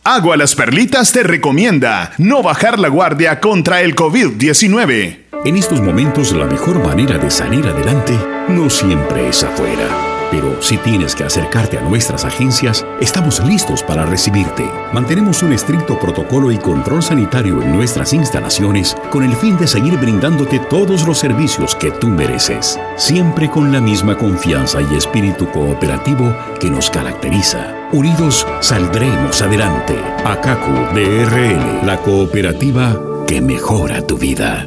Agua Las Perlitas te recomienda no bajar la guardia contra el COVID-19. En estos momentos la mejor manera de salir adelante no siempre es afuera. Pero si tienes que acercarte a nuestras agencias, estamos listos para recibirte. Mantenemos un estricto protocolo y control sanitario en nuestras instalaciones con el fin de seguir brindándote todos los servicios que tú mereces, siempre con la misma confianza y espíritu cooperativo que nos caracteriza. Unidos saldremos adelante. ACACU DRL, la cooperativa que mejora tu vida.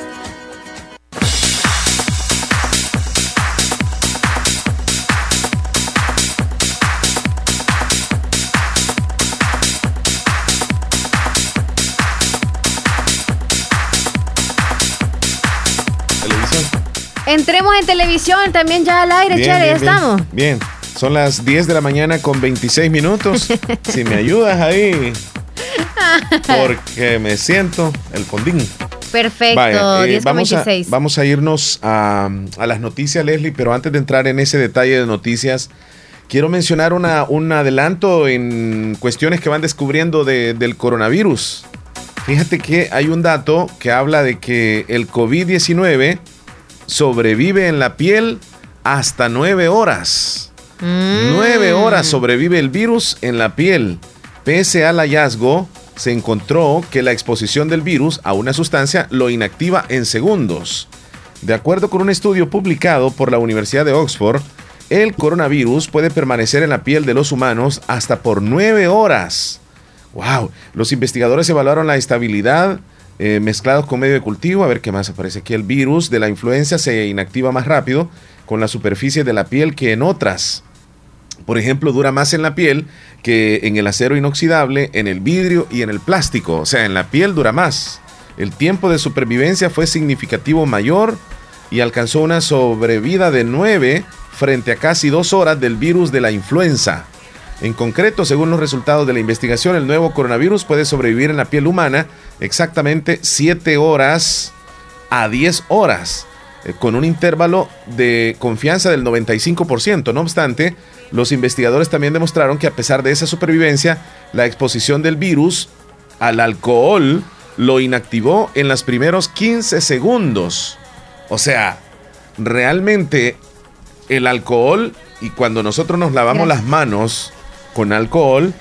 Entremos en televisión también ya al aire, Chale, ya estamos. Bien, son las 10 de la mañana con 26 minutos. <laughs> si me ayudas ahí, <laughs> porque me siento el fondín. Perfecto, eh, vamos, a, vamos a irnos a, las noticias, Leslie, pero antes de entrar en ese detalle de noticias, quiero mencionar una, un adelanto en cuestiones que van descubriendo del coronavirus. Fíjate que hay un dato que habla de que el COVID-19 sobrevive en la piel hasta nueve horas. Mm. Nueve horas sobrevive el virus en la piel. Pese al hallazgo, se encontró que la exposición del virus a una sustancia lo inactiva en segundos. De acuerdo con un estudio publicado por la Universidad de Oxford, el coronavirus puede permanecer en la piel de los humanos hasta por nueve horas. ¡Wow! Los investigadores evaluaron la estabilidad eh, mezclados con medio de cultivo. A ver qué más aparece aquí. El virus de la influenza se inactiva más rápido con la superficie de la piel que en otras. Por ejemplo, dura más en la piel que en el acero inoxidable, en el vidrio y en el plástico. O sea, en la piel dura más. El tiempo de supervivencia fue significativo mayor y alcanzó una sobrevida de 9 frente a casi 2 horas del virus de la influenza. En concreto, según los resultados de la investigación, el nuevo coronavirus puede sobrevivir en la piel humana exactamente 7 horas a 10 horas, eh, con un intervalo de confianza del 95%. No obstante, los investigadores también demostraron que a pesar de esa supervivencia, la exposición del virus al alcohol lo inactivó en los primeros 15 segundos. O sea, realmente el alcohol y cuando nosotros nos lavamos las manos, con alcohol,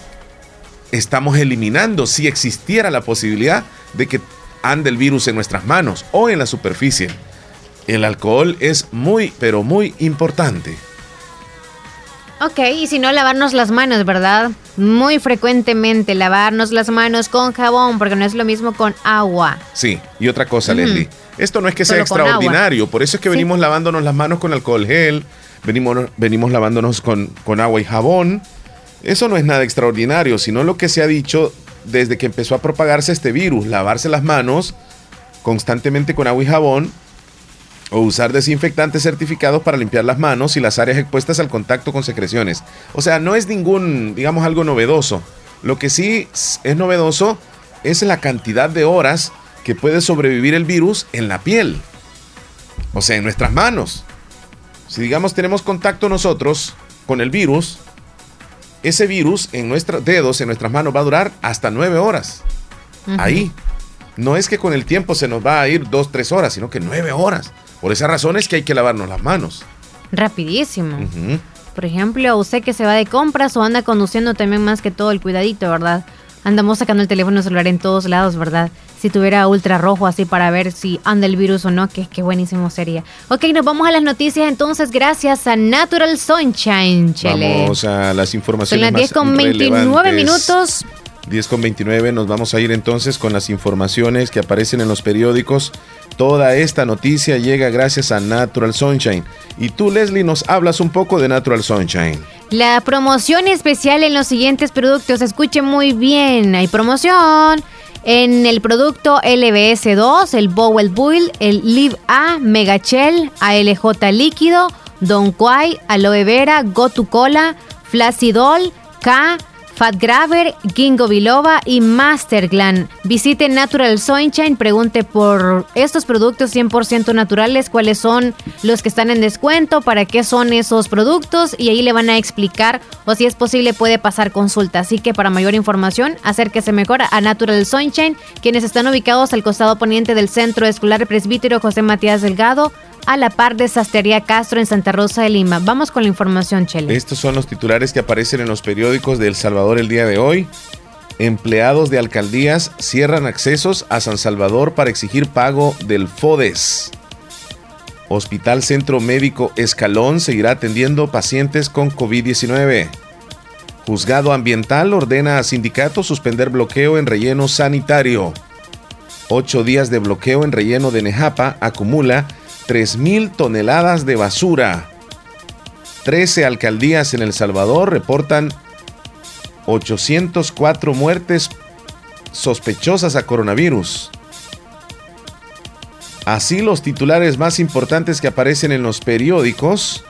estamos eliminando si existiera la posibilidad de que ande el virus en nuestras manos o en la superficie. El alcohol es muy, pero muy importante. Ok, y si no, lavarnos las manos, ¿verdad? Muy frecuentemente lavarnos las manos con jabón, porque no es lo mismo con agua. Sí, y otra cosa, Leslie. Esto no es que sea extraordinario, por eso es que venimos lavándonos las manos con alcohol gel, venimos, venimos lavándonos con, con agua y jabón eso no es nada extraordinario, sino lo que se ha dicho desde que empezó a propagarse este virus, lavarse las manos constantemente con agua y jabón o usar desinfectantes certificados para limpiar las manos y las áreas expuestas al contacto con secreciones. O sea, no es ningún, digamos, algo novedoso. Lo que sí es novedoso es la cantidad de horas que puede sobrevivir el virus en la piel. O sea, en nuestras manos. Si digamos tenemos contacto nosotros con el virus, ese virus en nuestros dedos, en nuestras manos, va a durar hasta nueve horas. Ahí. No es que con el tiempo se nos va a ir dos, tres horas, sino que nueve horas. Por esa razón es que hay que lavarnos las manos. Rapidísimo. Por ejemplo, usted que se va de compras o anda conduciendo también más que todo el cuidadito, ¿verdad? Andamos sacando el teléfono celular en todos lados, ¿verdad? Si tuviera ultra rojo así para ver si anda el virus o no, que, qué buenísimo sería. Ok, nos vamos a las noticias entonces gracias a Natural Sunshine, Chele. Vamos a las informaciones. Son las 10 con 29 minutos. 10 con 29, nos vamos a ir entonces con las informaciones que aparecen en los periódicos. Toda esta noticia llega gracias a Natural Sunshine. Y tú, Leslie, nos hablas un poco de Natural Sunshine. La promoción especial en los siguientes productos, escuche muy bien, hay promoción en el producto LBS2, el Bowel Bull, el Live A, Megachel, ALJ líquido, Don Quai, Aloe Vera, Gotu Cola, Flacidol, K, Fat Graver, Gingo Biloba y Masterglan. Visite Natural Sunshine, pregunte por estos productos 100% naturales, cuáles son los que están en descuento, para qué son esos productos y ahí le van a explicar o si es posible puede pasar consulta. Así que para mayor información, acérquese mejor a Natural Sunshine, quienes están ubicados al costado poniente del Centro Escolar Presbítero José Matías Delgado, a la par de Sastrería Castro en Santa Rosa de Lima. Vamos con la información, Chele. Estos son los titulares que aparecen en los periódicos de El Salvador el día de hoy. Empleados de alcaldías cierran accesos a San Salvador para exigir pago del FODES. Hospital Centro Médico Escalón seguirá atendiendo pacientes con COVID-19. Juzgado Ambiental ordena a sindicato suspender bloqueo en relleno sanitario. Ocho días de bloqueo en relleno de Nejapa acumula 3.000 toneladas de basura. 13 alcaldías en El Salvador reportan 804 muertes sospechosas a coronavirus. Así los titulares más importantes que aparecen en los periódicos.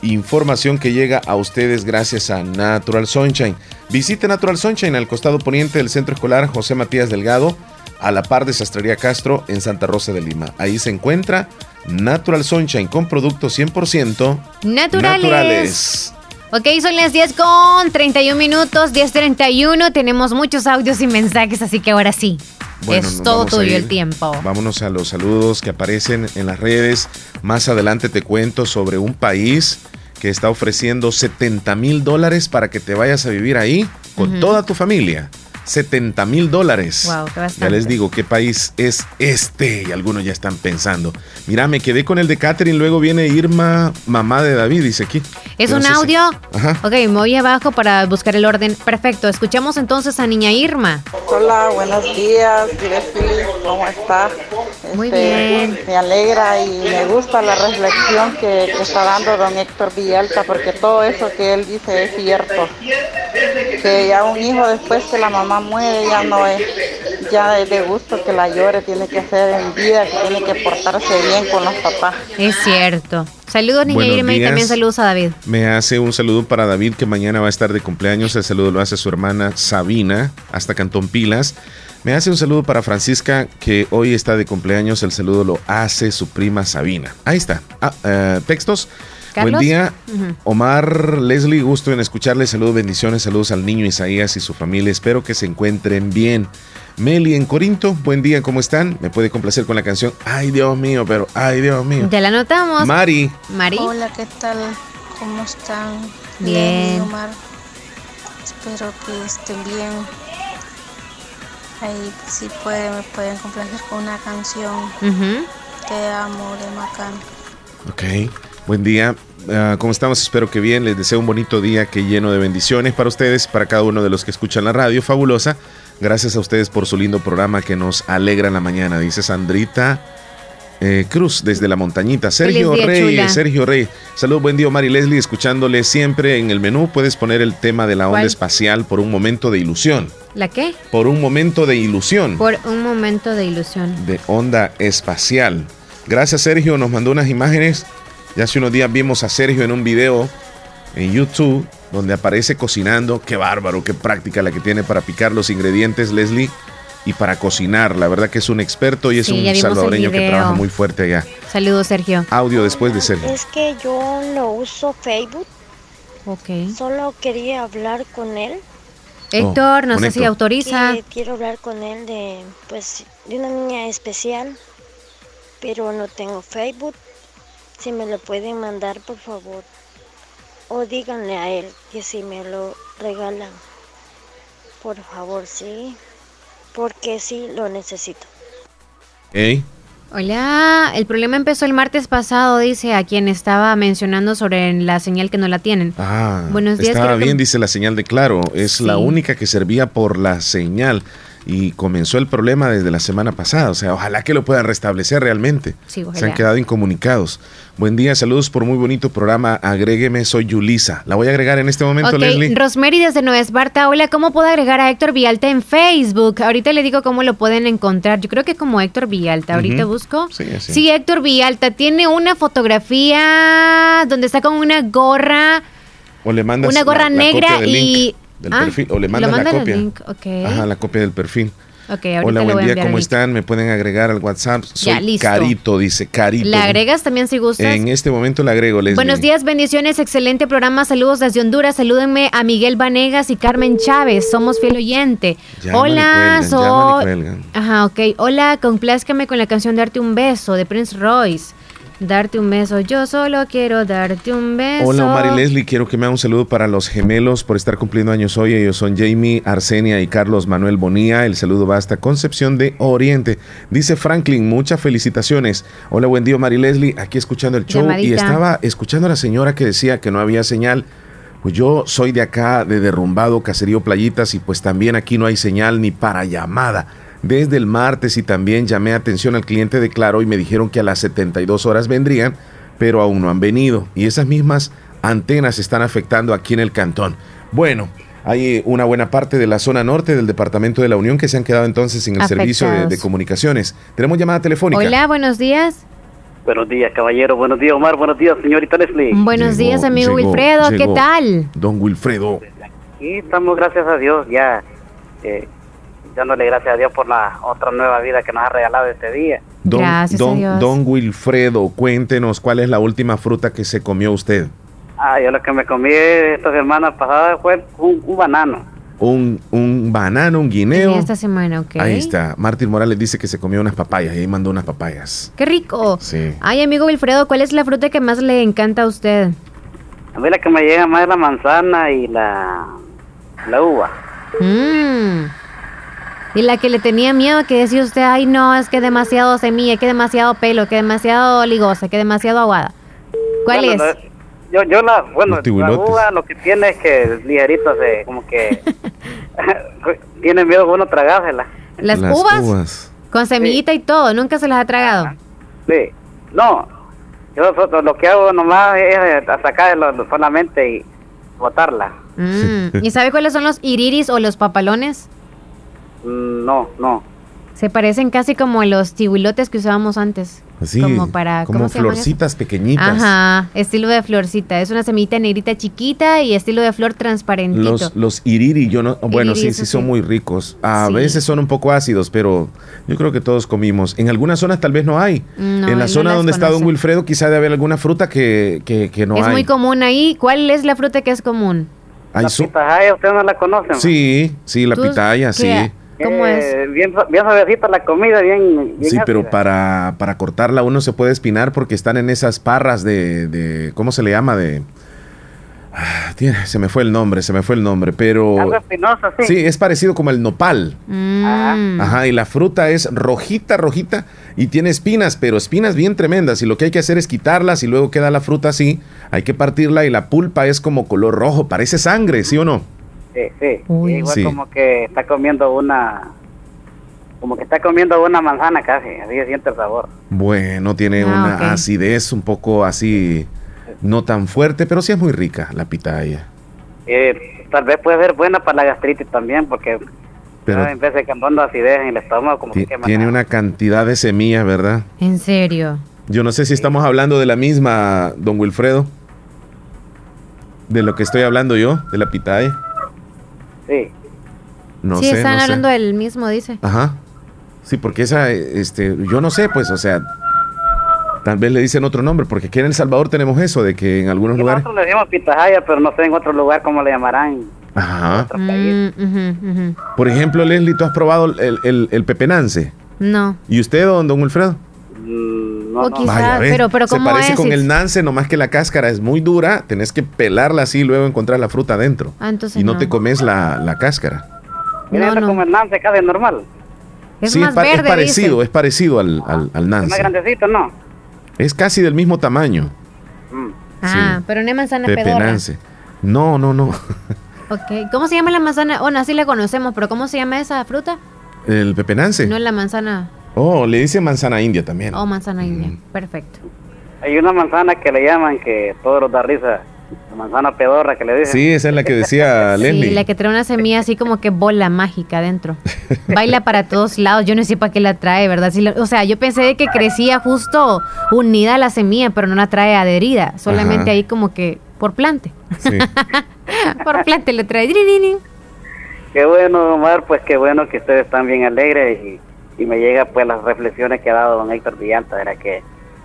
Información que llega a ustedes gracias a Natural Sunshine. Visite Natural Sunshine al costado poniente del Centro Escolar José Matías Delgado, a la par de Sastrería Castro en Santa Rosa de Lima. Ahí se encuentra Natural Sunshine con productos 100% naturales. naturales. Ok, son las 10 con 31 minutos, 10.31. Tenemos muchos audios y mensajes, así que ahora sí. es todo tuyo el tiempo. Vámonos a los saludos que aparecen en las redes. Más adelante te cuento sobre un país que está ofreciendo 70 mil dólares para que te vayas a vivir ahí con toda tu familia. 70 mil dólares. ya les digo, ¿qué país es este? Y algunos ya están pensando. Mira, me quedé con el de Catherine, luego viene Irma, mamá de David, dice aquí. ¿Es un audio? Ajá. Ok, me voy abajo para buscar el orden. Perfecto, escuchamos entonces a niña Irma. Hola, buenos días, ¿cómo está? Muy este, bien. Me alegra y me gusta la reflexión que, que está dando don Héctor Villalta, porque todo eso que él dice es cierto. Que ya un hijo después que la mamá muere, ya no es, ya es de gusto que la llore, tiene que hacer en vida, que tiene que portarse bien con los papás. Es cierto. Saludos, niña Irma, y también saludos a David. Me hace un saludo para David, que mañana va a estar de cumpleaños. El saludo lo hace su hermana Sabina, hasta Cantón Pilas. Me hace un saludo para Francisca, que hoy está de cumpleaños. El saludo lo hace su prima Sabina. Ahí está. Ah, eh, textos. Buen día, Omar, Leslie, gusto en escucharle. Saludos, bendiciones, saludos al niño Isaías y su familia. Espero que se encuentren bien. Meli en Corinto, buen día, ¿cómo están? Me puede complacer con la canción Ay, Dios mío, pero ay, Dios mío. Ya la notamos. Mari. Mari. Hola, ¿qué tal? ¿Cómo están? Bien. Omar. Espero que estén bien. Ahí, si pueden, me pueden complacer con una canción. Te amo de Macán. Ok. Buen día. Ah, ¿Cómo estamos? Espero que bien. Les deseo un bonito día que lleno de bendiciones para ustedes, para cada uno de los que escuchan la radio. Fabulosa. Gracias a ustedes por su lindo programa que nos alegra en la mañana. Dice Sandrita eh, Cruz desde la montañita. Sergio Rey, Sergio Rey. Salud, buen día, Mari Leslie. Escuchándole siempre en el menú, puedes poner el tema de la onda espacial por un momento de ilusión. ¿La qué? Por un momento de ilusión. Por un momento de ilusión. De onda espacial. Gracias, Sergio. Nos mandó unas imágenes ya hace unos días vimos a Sergio en un video en YouTube donde aparece cocinando. Qué bárbaro, qué práctica la que tiene para picar los ingredientes, Leslie, y para cocinar. La verdad que es un experto y es un salvadoreño que trabaja muy fuerte allá. Saludos, Sergio. Audio después de Sergio. Es que yo no uso Facebook. Ok. Solo quería hablar con él. Héctor, no sé si autoriza. quiero hablar con él de, pues, de una niña especial, pero no tengo Facebook. Si me lo pueden mandar, por favor. O díganle a él que si me lo regalan. Por favor, sí. Porque sí lo necesito. Hey. Hola, el problema empezó el martes pasado, dice a quien estaba mencionando sobre la señal que no la tienen. Ah, buenos días. Estaba bien, dice la señal de claro. Es la única que servía por la señal y comenzó el problema desde la semana pasada. O sea, ojalá que lo puedan restablecer realmente. Se han quedado incomunicados. Buen día, saludos por muy bonito programa. Agrégueme, soy Yulisa. La voy a agregar en este momento, okay. Leslie. Rosemary desde Nueva Esparta. Hola, ¿cómo puedo agregar a Héctor Villalta en Facebook? Ahorita le digo cómo lo pueden encontrar. Yo creo que como Héctor Villalta. Ahorita busco. Sí, sí, Héctor Villalta. Tiene una fotografía donde está con una gorra. O le mandas una gorra negra y del ah, perfil o le mandas la copia. Ajá, la copia del perfil. Hola, buen día, ¿cómo están? Me pueden agregar al WhatsApp. Soy Carito, dice Carito. ¿La agregas también si gustas? En este momento la agrego, Leslie. Buenos días, bendiciones, excelente programa. Saludos desde Honduras. Salúdenme a Miguel Vanegas y Carmen Chávez. Somos fiel oyente. Hola, soy. Ajá, ok. Hola, complázcame con la canción de Arte un beso de Prince Royce. Darte un beso, yo solo quiero darte un beso. Hola, Mari Leslie, quiero que me haga un saludo para los gemelos por estar cumpliendo años hoy. Ellos son Jamie, Arsenia y Carlos Manuel Bonía. El saludo va hasta Concepción de Oriente. Dice Franklin, muchas felicitaciones. Hola, buen día, Mari Leslie, aquí escuchando el show y estaba escuchando a la señora que decía que no había señal. Pues yo soy de acá, de Derrumbado, Caserío Playitas, y pues también aquí no hay señal ni para llamada desde el martes y también llamé atención al cliente de Claro y me dijeron que a las 72 horas vendrían, pero aún no han venido. Y esas mismas antenas están afectando aquí en el cantón. Bueno, hay una buena parte de la zona norte del departamento de la Unión que se han quedado entonces sin el servicio de, comunicaciones. Tenemos llamada telefónica. Hola, buenos días. Buenos días, caballero. Buenos días, Omar. Buenos días, señorita Leslie. Buenos días, amigo Wilfredo. ¿Qué tal? Don Wilfredo. Aquí estamos, gracias a Dios, ya eh, dándole gracias a Dios por la otra nueva vida que nos ha regalado este día. Don, gracias don, a Dios. don Wilfredo, cuéntenos cuál es la última fruta que se comió usted. Ah, yo lo que me comí esta semana pasada fue un, banano. Un, un, banano, un guineo. esta semana, ok. Ahí está. Martín Morales dice que se comió unas papayas y ahí mandó unas papayas. ¡Qué rico! Sí. Ay, amigo Wilfredo, ¿cuál es la fruta que más le encanta a usted? A mí la que me llega más es la manzana y la, la uva. Mmm. Y la que le tenía miedo, que decía usted, ay no, es que demasiado semilla, que demasiado pelo, que demasiado ligosa, que demasiado aguada. ¿Cuál es? yo, yo la, bueno, la uva lo que tiene es que ligerito se, como que <laughs> <laughs> tiene miedo uno tragársela. ¿Las, uvas? Con semillita y todo, ¿nunca se las ha tragado? Sí, no, yo lo que hago nomás es sacarla solamente y botarla. Mm. ¿Y sabe cuáles son los iriris o los papalones? Mm, no, no. Se parecen casi como los tibulotes que usábamos antes. Así, como para como florcitas pequeñitas. Ajá, estilo de florcita. Es una semillita negrita chiquita y estilo de flor transparentito. Los, los iriri, yo no, bueno, sí, sí, son muy ricos. A veces son un poco ácidos, pero yo creo que todos comimos. En algunas zonas tal vez no hay. en la zona donde está Don Wilfredo quizá debe haber alguna fruta que, que, no hay. Es muy común ahí. ¿Cuál es la fruta que es común? la pitaya, ¿ustedes no la conocen? Sí, sí, la pitaya, sí. ¿Cómo es? Eh, bien, bien suavecita la comida, bien. sí, pero para, para cortarla uno se puede espinar porque están en esas parras de, de ¿cómo se le llama? De ah, tiene, se me fue el nombre, se me fue el nombre, pero Algo espinoso, sí. sí, es parecido como el nopal. Mm. Ajá, y la fruta es rojita, rojita y tiene espinas, pero espinas bien tremendas y lo que hay que hacer es quitarlas y luego queda la fruta así, hay que partirla y la pulpa es como color rojo, parece sangre, ¿sí o no? Sí, sí. Igual como que está comiendo una como que está comiendo una manzana casi, así se siente el sabor. Bueno, tiene ah, una acidez un poco así, no tan fuerte, pero sí es muy rica la pitaya. Eh, tal vez puede ser buena para la gastritis también, porque pero, en vez de que acidez en el estómago, como que Tiene una cantidad de semillas, ¿verdad? ¿En serio? Yo no sé si estamos hablando de la misma, don Wilfredo. De lo que estoy hablando yo, de la pitaya. Sí. No sí, están hablando del mismo, dice. Ajá. Sí, porque esa, este, yo no sé, pues, o sea, tal vez le dicen otro nombre, porque aquí en El Salvador tenemos eso, de que en algunos lugares... Nosotros le decimos pitahaya, pero no sé en otro lugar cómo le llamarán. Ajá. Mm, Por ejemplo, Leslie, ¿tú has probado el, el, el pepenance? No. ¿Y usted, don, don Wilfredo? Mm, no, o quizás, pero, pero Se parece con el nance, nomás que la cáscara es muy dura, tenés que pelarla así y luego encontrar la fruta adentro. Ah, y no, te comes la, la cáscara. No, no. como el nance casi normal. Es sí, más es, verde, es parecido, es parecido al, al, al nance. Es más grandecito, ¿no? Es casi del mismo tamaño. Mm. Ah, pero no es manzana pedorra. No, no, no. ok, ¿cómo se llama la manzana? Bueno, así la conocemos, pero ¿cómo se llama esa fruta? El pepenance. No es la manzana. Oh, le dice manzana india también. Oh, manzana india, perfecto. Hay una manzana que le llaman que todos los da risa la manzana pedorra que le dicen. Sí, esa es la que decía Leslie. <laughs> Sí, la que trae una semilla así como que bola mágica adentro. <laughs> Baila para todos lados. Yo no sé para qué la trae, ¿verdad? o sea, yo pensé que crecía justo unida a la semilla, pero no la trae adherida. Solamente ahí como que por plante. Sí. <laughs> por plante le trae. Qué bueno, Omar, pues qué bueno que ustedes están bien alegres y, y me llega pues las reflexiones que ha dado don Héctor Villalta, era que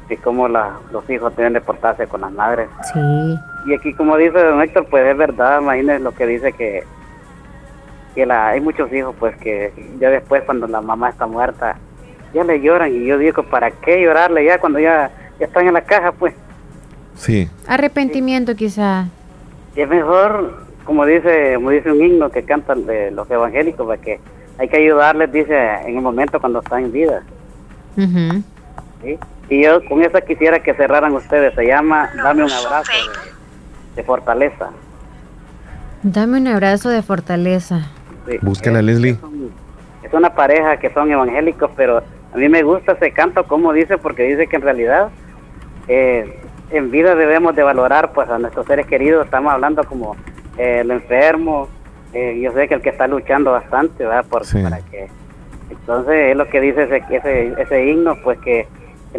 y cómo los hijos deben de portarse con las madres. Sí. Y aquí, como dice don Héctor, pues es verdad, imagínense lo que dice que, que la, hay muchos hijos, pues que ya después, cuando la mamá está muerta, ya le lloran. Y yo digo, ¿para qué llorarle ya cuando ya ya están en la caja, pues. Sí. Arrepentimiento quizá. Y es mejor, como dice, como dice un himno que cantan de los evangélicos, pues, que hay que ayudarles, dice, en el momento cuando están en vida. ¿sí? Y yo con esa quisiera que cerraran ustedes. Se llama Dame un abrazo de, fortaleza. Dame un abrazo de fortaleza. Sí, Búscala, Leslie. Es, una pareja que son evangélicos, pero a mí me gusta ese canto, como dice, porque dice que en realidad eh, en vida debemos de valorar pues a nuestros seres queridos. Estamos hablando como eh, el enfermo. Eh, yo sé que el que está luchando bastante, ¿verdad? Por, Para que entonces es lo que dice ese, ese, ese himno, pues que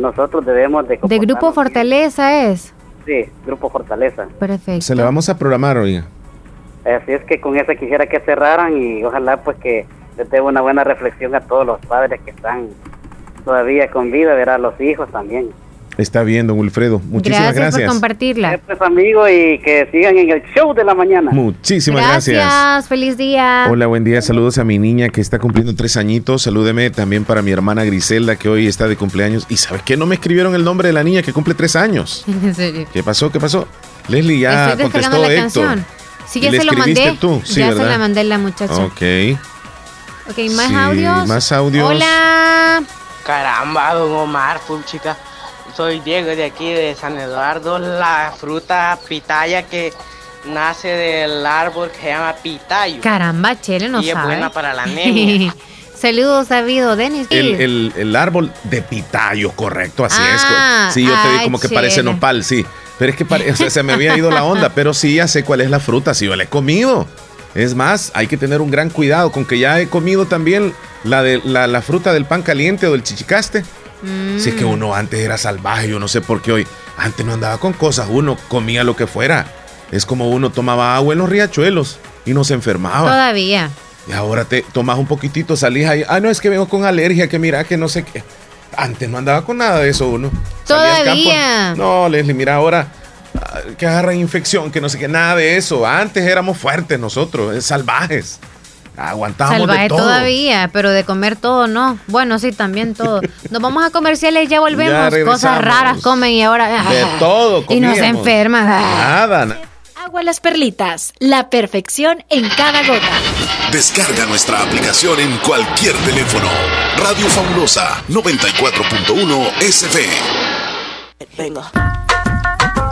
nosotros debemos de... ¿De Grupo Fortaleza es? Sí, Grupo Fortaleza. Perfecto. Se le vamos a programar, oiga. Así es que con eso quisiera que cerraran y ojalá pues que les dé una buena reflexión a todos los padres que están todavía con vida, ver a los hijos también. Está bien, don Wilfredo. Muchísimas gracias. Gracias por compartirla. Pues amigo y que sigan en el show de la mañana. Muchísimas gracias. Gracias, feliz día. Hola, buen día. Saludos a mi niña que está cumpliendo tres añitos. Salúdeme también para mi hermana Griselda que hoy está de cumpleaños. ¿Y sabes qué? No me escribieron el nombre de la niña que cumple tres años. <laughs> ¿En serio? ¿Qué pasó? ¿Qué pasó? Leslie ya Estoy contestó la Héctor. Canción. Sí, ya se lo mandé. Tú? Sí, ya se la mandé la muchacha. Ok. Ok, más audios. Más audios. Hola. Caramba, don Omar, chica soy Diego de aquí de San Eduardo, la fruta pitaya que nace del árbol que se llama pitayo. Caramba, Chele no y sabe. es buena para la anemia. <laughs> Saludos, David, Denis. El, el, árbol de pitayo, correcto, así es. Ah, sí, yo te digo como que parece nopal, sí. Pero es que parece, se me había ido la onda, pero sí ya sé cuál es la fruta, sí, yo la he comido. Es más, hay que tener un gran cuidado con que ya he comido también la, de, la, la fruta del pan caliente o del chichicaste. Si es que uno antes era salvaje, yo no sé por qué hoy. Antes no andaba con cosas, uno comía lo que fuera. Es como uno tomaba agua en los riachuelos y no se enfermaba. Todavía. Y ahora te tomas un poquitito, salís ahí. Ah, no, es que vengo con alergia, que mira, que no sé qué. Antes no andaba con nada de eso uno. Todavía. No, Leslie, mira ahora ah, que agarran infección, que no sé qué, nada de eso. Antes éramos fuertes nosotros, salvajes. Aguantamos Salvaje de todo. todavía, pero de comer todo no. Bueno, sí, también todo. <laughs> Nos vamos a comerciales y ya volvemos. Cosas raras comen y ahora. De todo Y no se enferman. Nada. Agua Las Perlitas, la perfección en cada gota. Descarga nuestra aplicación en cualquier teléfono. Radio Fabulosa 94.1 SF. Venga.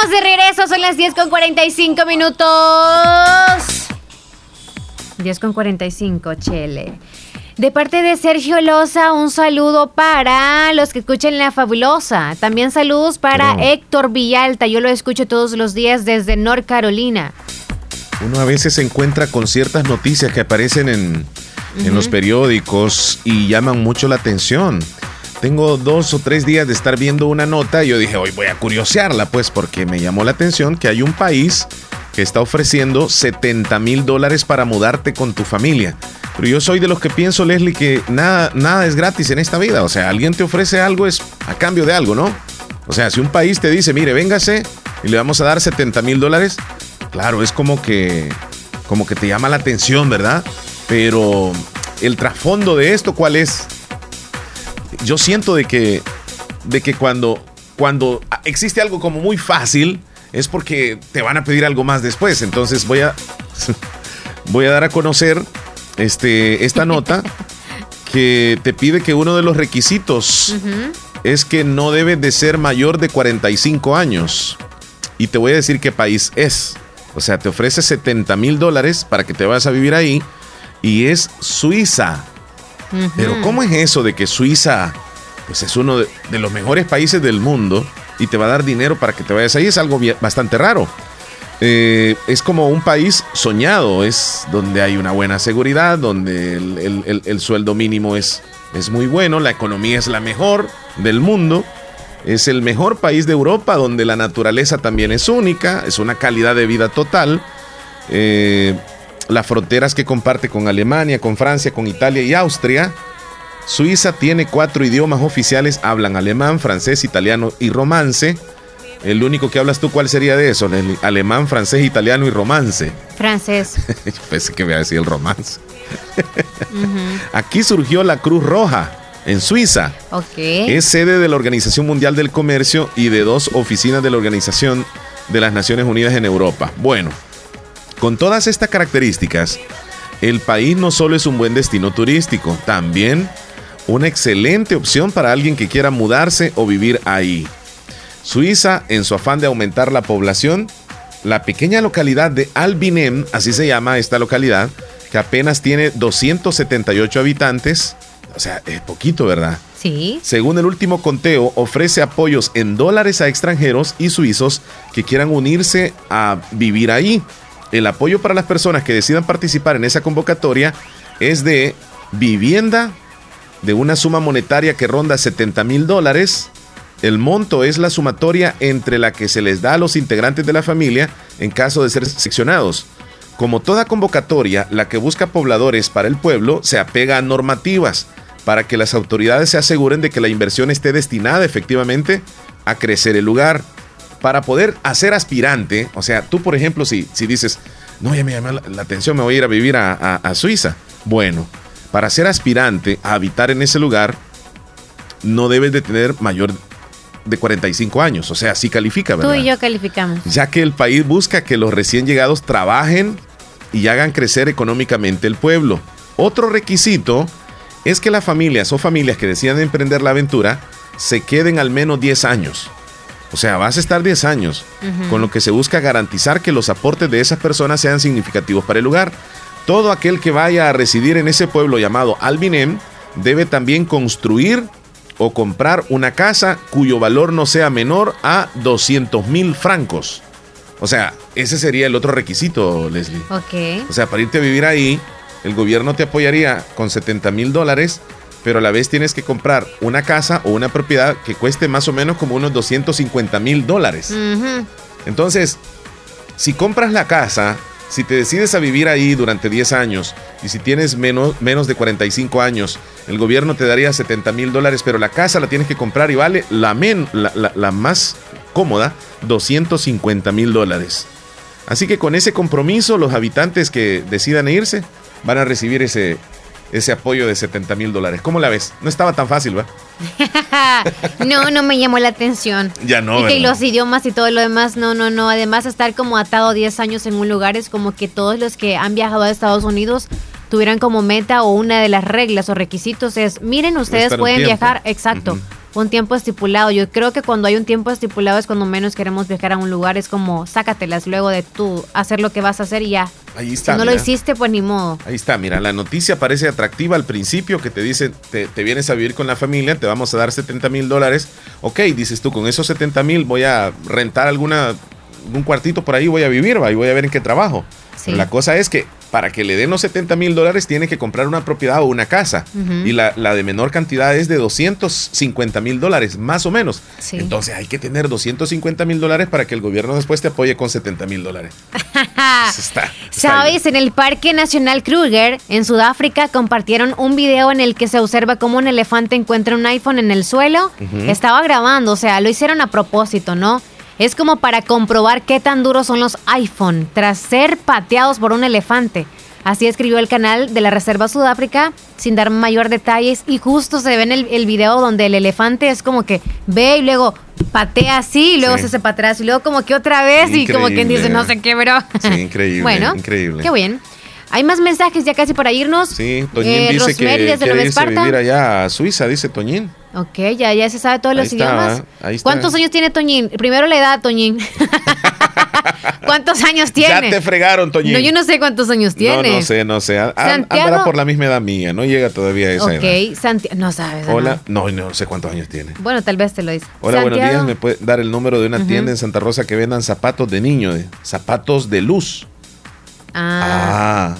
Estamos de regreso, son las 10 con 45 minutos. 10 con 45, Chele. De parte de Sergio Loza, un saludo para los que escuchen La Fabulosa. También saludos para Héctor Villalta. Yo lo escucho todos los días desde North Carolina. Uno a veces se encuentra con ciertas noticias que aparecen en, en los periódicos y llaman mucho la atención. Tengo dos o tres días de estar viendo una nota y yo dije, hoy voy a curiosearla, pues porque me llamó la atención que hay un país que está ofreciendo 70 mil dólares para mudarte con tu familia. Pero yo soy de los que pienso, Leslie, que nada, nada es gratis en esta vida. O sea, alguien te ofrece algo es a cambio de algo, ¿no? O sea, si un país te dice, mire, véngase y le vamos a dar 70 mil dólares, claro, es como que, como que te llama la atención, ¿verdad? Pero el trasfondo de esto, ¿cuál es? Yo siento de que, de que cuando, cuando existe algo como muy fácil, es porque te van a pedir algo más después. Entonces voy a, <laughs> voy a dar a conocer este, esta nota <laughs> que te pide que uno de los requisitos es que no debe de ser mayor de 45 años. Y te voy a decir qué país es. O sea, te ofrece 70 mil dólares para que te vayas a vivir ahí. Y es Suiza. Pero ¿cómo es eso de que Suiza pues es uno de, los mejores países del mundo y te va a dar dinero para que te vayas ahí? Es algo bastante raro. Eh, es como un país soñado, es donde hay una buena seguridad, donde el, sueldo mínimo es, es muy bueno, la economía es la mejor del mundo, es el mejor país de Europa, donde la naturaleza también es única, es una calidad de vida total. Eh, las fronteras que comparte con Alemania, con Francia, con Italia y Austria. Suiza tiene cuatro idiomas oficiales, hablan alemán, francés, italiano y romance. El único que hablas tú, ¿cuál sería de eso? alemán, francés, italiano y romance. Francés. <laughs> Yo pensé que iba a decir el romance. Aquí surgió la Cruz Roja, en Suiza. Ok. Es sede de la Organización Mundial del Comercio y de dos oficinas de la Organización de las Naciones Unidas en Europa. Bueno, con todas estas características, el país no solo es un buen destino turístico, también una excelente opción para alguien que quiera mudarse o vivir ahí. Suiza, en su afán de aumentar la población, la pequeña localidad de Albinem, así se llama esta localidad, que apenas tiene 278 habitantes, o sea, es poquito, ¿verdad? Sí. Según el último conteo, ofrece apoyos en dólares a extranjeros y suizos que quieran unirse a vivir ahí. El apoyo para las personas que decidan participar en esa convocatoria es de vivienda de una suma monetaria que ronda 70 mil dólares, el monto es la sumatoria entre la que se les da a los integrantes de la familia en caso de ser seccionados. Como toda convocatoria, la que busca pobladores para el pueblo se apega a normativas para que las autoridades se aseguren de que la inversión esté destinada efectivamente a crecer el lugar. Para poder hacer aspirante, o sea, tú por ejemplo, si, si dices, no, ya me llama la, atención, me voy a ir a vivir a, a Suiza. Bueno, para ser aspirante a habitar en ese lugar, no debes de tener mayor de 45 años, o sea, sí califica, ¿verdad? Tú y yo calificamos. Ya que el país busca que los recién llegados trabajen y hagan crecer económicamente el pueblo. Otro requisito es que las familias o familias que decidan emprender la aventura se queden al menos 10 años. O sea, vas a estar 10 años, con lo que se busca garantizar que los aportes de esas personas sean significativos para el lugar. Todo aquel que vaya a residir en ese pueblo llamado Albinem debe también construir o comprar una casa cuyo valor no sea menor a 200 mil francos. O sea, ese sería el otro requisito, Leslie. Ok. O sea, para irte a vivir ahí, el gobierno te apoyaría con 70 mil dólares, pero a la vez tienes que comprar una casa o una propiedad que cueste más o menos como unos 250 mil dólares. Entonces, si compras la casa si te decides a vivir ahí durante 10 años y si tienes menos, menos de 45 años, el gobierno te daría 70 mil dólares, pero la casa la tienes que comprar y vale la, men, la, más cómoda, 250 mil dólares. Así que con ese compromiso, los habitantes que decidan irse van a recibir ese, ese apoyo de 70 mil dólares. ¿Cómo la ves? No estaba tan fácil, ¿va? <laughs> no, no me llamó la atención. Ya no. Y que los idiomas y todo lo demás, no, no, no. Además, estar como atado 10 años en un lugar es como que todos los que han viajado a Estados Unidos tuvieran como meta o una de las reglas o requisitos es, miren, ustedes pueden viajar, exacto, un tiempo estipulado. Yo creo que cuando hay un tiempo estipulado es cuando menos queremos viajar a un lugar. Es como sácatelas luego de tú hacer lo que vas a hacer y ya. Ahí está. Si no lo hiciste, pues ni modo. Ahí está, mira, la noticia parece atractiva al principio que te dicen, te, te vienes a vivir con la familia, te vamos a dar 70 mil dólares. Ok, dices tú, con esos 70 mil voy a rentar alguna, un cuartito por ahí, voy a vivir, va, y voy a ver en qué trabajo. La cosa es que para que le den los 70 mil dólares tiene que comprar una propiedad o una casa. Y la, la, de menor cantidad es de 250 mil dólares, más o menos. Entonces hay que tener 250 mil dólares para que el gobierno después te apoye con 70 mil dólares. <laughs> está, Sabes, en el Parque Nacional Kruger, en Sudáfrica, compartieron un video en el que se observa cómo un elefante encuentra un iPhone en el suelo. Estaba grabando, o sea, lo hicieron a propósito, ¿no? Es como para comprobar qué tan duros son los iPhone tras ser pateados por un elefante. Así escribió el canal de la Reserva Sudáfrica sin dar mayor detalles y justo se ve en el, video donde el elefante es como que ve y luego patea así y luego se hace para atrás y luego como que otra vez y como quien dice no sé qué, bro. Sí, increíble. <laughs> bueno, increíble. Qué bien. Hay más mensajes ya casi para irnos. Sí, Toñín eh, dice que quiere irse vivir allá a Suiza, dice Toñín. Ok, ya, ya se sabe todos los idiomas. ¿Cuántos años tiene Toñín? Primero la edad, Toñín. <laughs> ¿Cuántos años tiene? Ya te fregaron, Toñín. No, yo no sé cuántos años tiene. No, no sé, no sé. Andará por la misma edad mía, no llega todavía a esa edad. Ok, Santiago, no sabes. Hola, no, no sé cuántos años tiene. Bueno, tal vez te lo dice. Hola, buenos días. ¿Me puede dar el número de una tienda en Santa Rosa que vendan zapatos de niño, zapatos de luz? Ah. ah.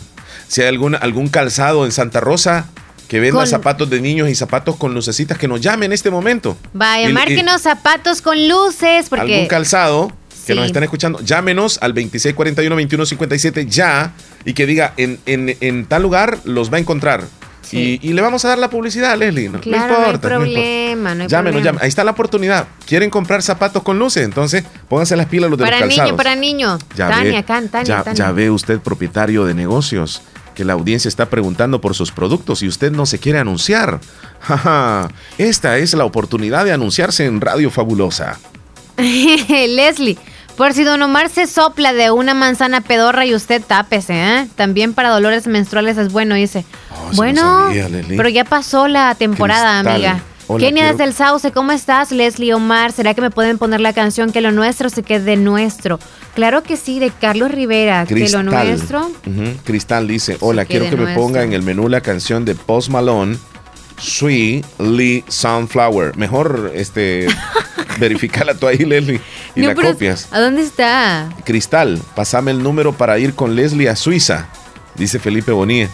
Si hay algún, algún calzado en Santa Rosa, que venda zapatos de niños y zapatos con lucecitas, que nos llame en este momento. Vaya, márquenos zapatos con luces. Porque... Algún calzado que nos están escuchando, llámenos al 2641-2157 ya y que diga en, en, tal lugar los va a encontrar. Y, le vamos a dar la publicidad, Leslie. No, claro, no importa. No hay problema, no, hay Llámenos, llamen. Ahí está la oportunidad. ¿Quieren comprar zapatos con luces? Entonces, pónganse las pilas los de para los calzados. Para niño, para niño. Ya Tania, ve, Tania, ya, ya ve usted, propietario de negocios que la audiencia está preguntando por sus productos y usted no se quiere anunciar. <laughs> esta es la oportunidad de anunciarse en Radio Fabulosa. <laughs> Leslie, por si Don Omar se sopla de una manzana pedorra y usted tápese, ¿eh? También para dolores menstruales es bueno, dice. Oh, bueno, pero ya pasó la temporada, amiga. Kenia desde el Sauce, ¿cómo estás? Leslie Omar, ¿será que me pueden poner la canción Que lo nuestro se quede nuestro? Claro que sí, de Carlos Rivera, Que lo nuestro. Cristal dice, hola, quiero que me ponga en el menú la canción de Post Malone, Sweet Lee Sunflower. Mejor este <laughs> verificala tú ahí, Leslie, y la copias. ¿A dónde está? Cristal, pasame el número para ir con Leslie a Suiza, dice Felipe Bonilla.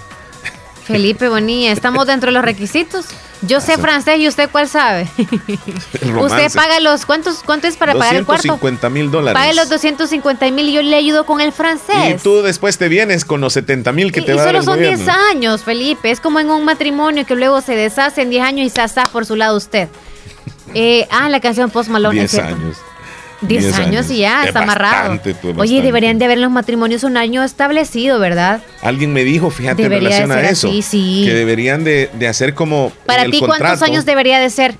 Felipe Bonilla, ¿estamos dentro de los requisitos? Yo sé francés y usted cuál sabe. <laughs> usted paga los, ¿cuántos, ¿cuánto es para pagar el cuarto? 250 mil dólares. Paga los 250 mil y yo le ayudo con el francés. Y tú después te vienes con los 70 mil que te va a dar Y solo son 10 años, Felipe. Es como en un matrimonio que luego se deshace en 10 años y se por su lado usted. Eh, ah, la canción Post Malone. 10 años. 10 años, y ya, está amarrado. Oye, deberían de haber en los matrimonios un año establecido, ¿verdad? Alguien me dijo, fíjate, en relación a eso, que deberían de, hacer como Para ti, ¿cuántos años debería de ser?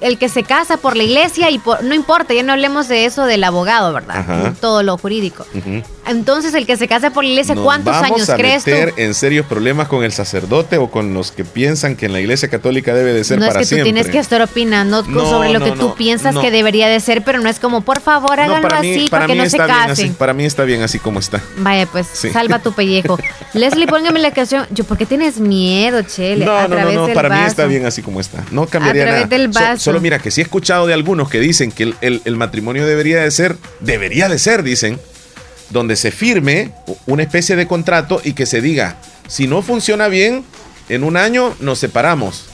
El que se casa por la iglesia y por, no importa, ya no hablemos de eso del abogado, ¿verdad? Todo lo jurídico. Entonces, el que se casa por la iglesia, ¿cuántos años a crees meter en serios problemas con el sacerdote o con los que piensan que en la iglesia católica debe de ser no para es que tú tienes que estar opinando sobre lo que tú piensas que debería de ser, pero no es como, por favor, háganlo así para, que no se casen. para mí está bien así como está. Vaya, pues, salva tu pellejo. <laughs> Leslie, póngame la canción. Yo, ¿por qué tienes miedo, Chele? No, no, no, no, para mí está bien así como está. No cambiaría a través Del vaso. solo mira que sí he escuchado de algunos que dicen que el matrimonio debería de ser, debería de ser, dicen, donde se firme una especie de contrato y que se diga, si no funciona bien, en un año nos separamos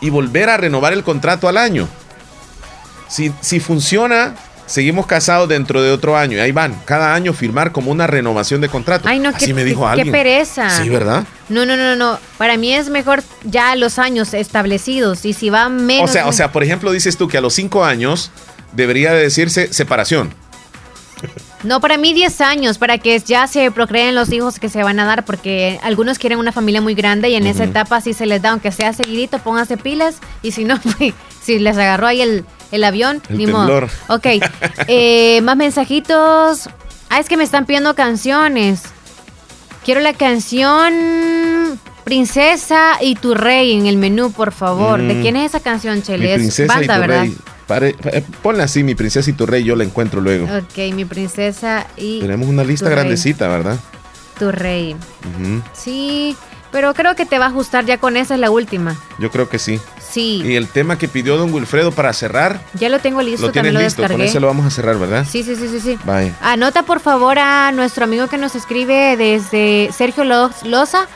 y volver a renovar el contrato al año. Si, si funciona, seguimos casados dentro de otro año. Y ahí van, cada año firmar como una renovación de contrato. Ay, no, Así me dijo alguien. Qué pereza. Sí, ¿verdad? No, no, no, no. Para mí es mejor ya los años establecidos. Y si va menos. O sea, o sea, por ejemplo, dices tú que a los cinco años debería de decirse separación. No, para mí 10 años, para que ya se procreen los hijos que se van a dar, porque algunos quieren una familia muy grande y en esa etapa si se les da, aunque sea seguidito, pónganse pilas y si no, <laughs> pues, si les agarró ahí el, avión, ni modo. Ok, <laughs> eh, más mensajitos. Ah, es que me están pidiendo canciones. Quiero la canción Princesa y tu rey en el menú, por favor. ¿De quién es esa canción, Chele? Mi Es princesa banda, y tu ¿verdad? rey. Pare- eh, ponla así, mi princesa y tu rey, yo la encuentro luego. Ok, mi princesa y Tenemos una lista rey. grandecita, ¿verdad? tu rey. Sí, pero creo que te va a ajustar ya con esa, es la última. Yo creo que sí. Sí, Y el tema que pidió don Wilfredo para cerrar, ya lo tengo listo, lo también tienes lo listo. Con descargué. ese lo vamos a cerrar, ¿verdad? Sí, sí, sí, sí, sí. Bye. Anota por favor a nuestro amigo que nos escribe desde Sergio Lo- Loza.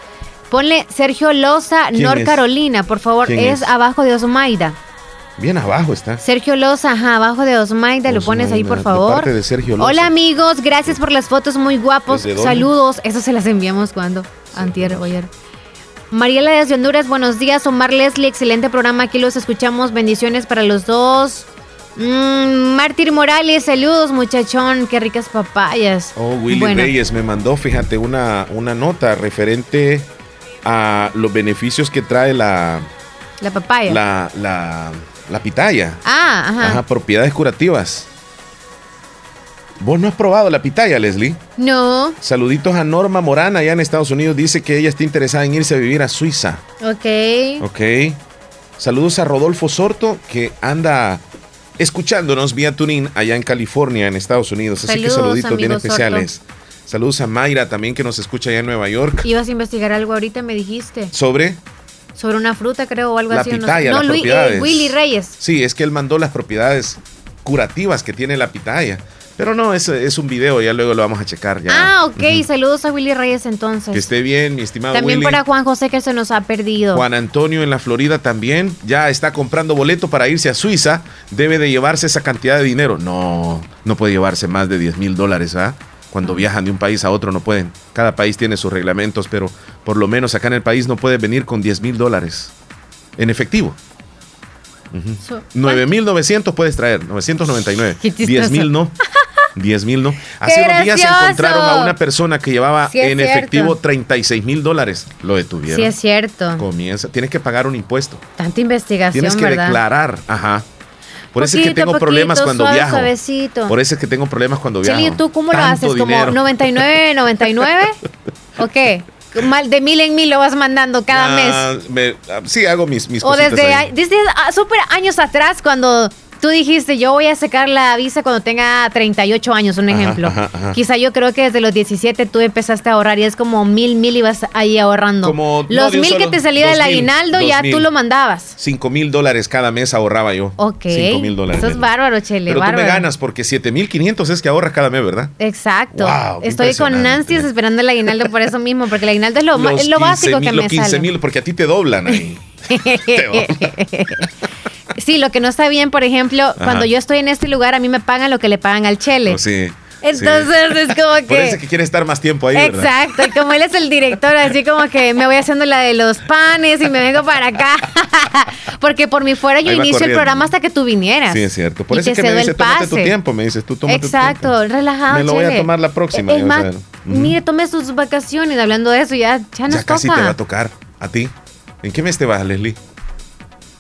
Ponle Sergio Loza, ¿Quién North es? Carolina, por favor. ¿Quién Es, es? abajo de Osmaida. Bien abajo está. Sergio Loza, ajá, abajo de Osmaida, lo pones ahí por de favor. parte de Sergio Loza. Hola amigos, gracias por las fotos muy guapos. Saludos. Eso se las enviamos cuando. Antier o ayer. Mariela desde Honduras, buenos días. Omar Leslie, excelente programa. Aquí los escuchamos. Bendiciones para los dos. Mm, Mártir Morales, saludos muchachón. Qué ricas papayas. Oh, Willy Bueno, Reyes me mandó, fíjate, una, una nota referente a los beneficios que trae la, La papaya. la, la, la pitaya. Ah, ajá. Ajá, propiedades curativas. ¿Vos no has probado la pitaya, Leslie? No, Saluditos a Norma Morana, allá en Estados Unidos. Dice que ella está interesada en irse a vivir a Suiza. ok. Ok. Saludos a Rodolfo Sorto, que anda escuchándonos vía Tuning allá en California, en Estados Unidos. Así que Saludos, saluditos bien especiales. Saludos a Mayra también, que nos escucha allá en Nueva York. Ibas a investigar algo ahorita, me dijiste. Sobre Sobre una fruta, creo, o algo La así. no pitaya, no, Luis- eh. Willy Reyes. Sí, es que él mandó las propiedades curativas que tiene la pitaya. Pero no, es, es un video, ya luego lo vamos a checar. Ya. Ah, ok. Saludos a Willy Reyes entonces. Que esté bien, mi estimado También Willy. para Juan José que se nos ha perdido. Juan Antonio en la Florida también ya está comprando boleto para irse a Suiza. Debe de llevarse esa cantidad de dinero. No, no puede llevarse más de 10 mil dólares, ¿ah? Cuando viajan de un país a otro no pueden. Cada país tiene sus reglamentos, pero por lo menos acá en el país no puede venir con 10 mil dólares en efectivo. Ujú. So- 9.900 puedes traer, 999. Qué chistoso. 10 mil no. 10 mil no. <laughs> Hace unos días encontraron a una persona que llevaba Sí, en cierto. efectivo 36 mil dólares. Lo detuvieron. Sí, es cierto. Comienza, tienes que pagar un impuesto. Tanta investigación, Tienes que ¿verdad? declarar, ajá. Por eso es que Poquito, tengo problemas poquito, cuando suave, viajo. suavecito. Por eso es que tengo problemas cuando viajo. Cheli, ¿tú cómo lo haces? dinero. ¿Como 99, 99? ¿O qué? Mal- de mil en mil lo vas mandando cada mes. Me- ah, sí, hago mis, mis O cositas desde, ahí. desde súper años atrás, cuando tú dijiste, yo voy a sacar la visa cuando tenga 38 años, un ejemplo. ajá, ajá. Quizá yo creo que desde los 17 tú empezaste a ahorrar y es como mil, mil ibas ahí ahorrando. Como- los mil que te salía del aguinaldo ya mil. tú lo mandabas. 5 mil dólares cada mes ahorraba yo. Ok. 5 mil dólares. Eso es bárbaro, Chele, Pero tú me ganas porque 7500 es que ahorras cada mes, ¿verdad? Exacto. Wow, Estoy con ansias esperando el aguinaldo por eso mismo, porque el aguinaldo es lo, ma- Los es lo 15 básico que mil, los me 15 sale. mil, porque a ti te doblan ahí. <laughs> <laughs> sí, lo que no está bien, por ejemplo, Ajá. cuando yo estoy en este lugar, a mí me pagan lo que le pagan al Chele. Oh, sí. Entonces es como <laughs> que... es que quiere estar más tiempo ahí, ¿verdad? Exacto, y como él es el director, así como que me voy haciendo la de los panes y me vengo para acá. <laughs> Porque por mi fuera yo inicio el programa hasta que tú vinieras. Sí, es cierto. Por Y eso es que me dice, tómate tu pase". tiempo. Me dices, tú tómate tu Exacto, relajado. Me lo voy a tomar la próxima, Es más, mire, tome sus vacaciones. Hablando de eso, ya, ya nos Ya casi toca. te va a tocar. ¿A ti? ¿En qué mes te vas, Leslie?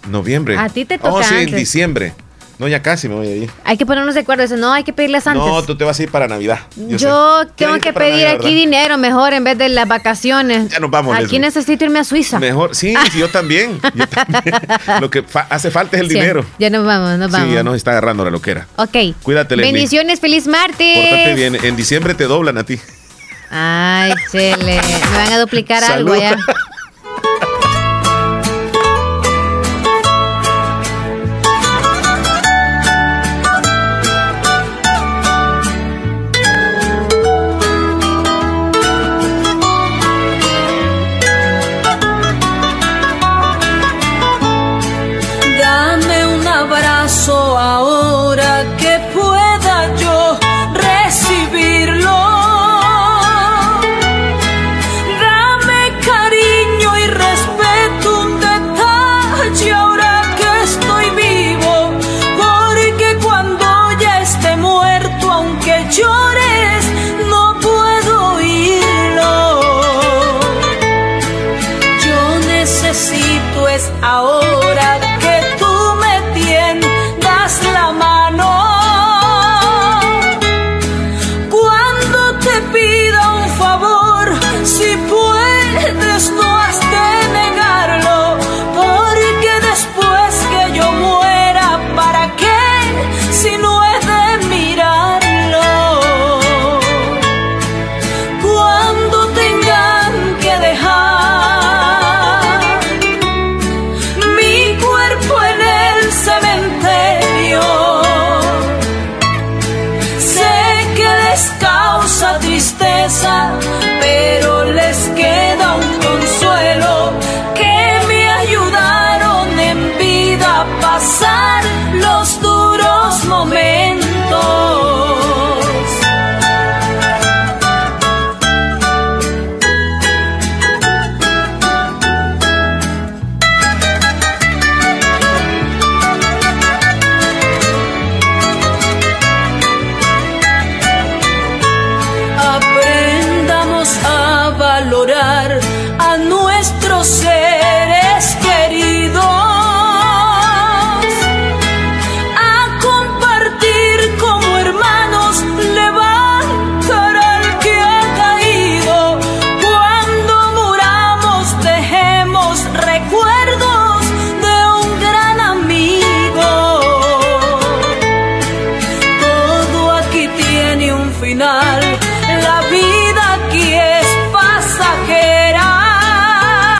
Noviembre. A ti te Oh, toca sí, en diciembre. No, ya casi me voy a ir. Hay que ponernos de acuerdo. Dice, no, hay que pedirles antes. No, tú te vas a ir para Navidad. Yo, sé. tengo que pedir Navidad, aquí dinero mejor en vez de las vacaciones. Ya nos vamos, Aquí Leslie. necesito irme a Suiza. Mejor, sí, sí, yo también. Yo <laughs> también. Lo que fa- hace falta es el Sí, dinero. Ya nos vamos, nos vamos. Sí, ya nos está agarrando la loquera. Ok. Cuídate, Leslie. Bendiciones, feliz martes. Pórtate bien. En diciembre te doblan a ti. Ay, chele. Me van a duplicar algo ya. <laughs>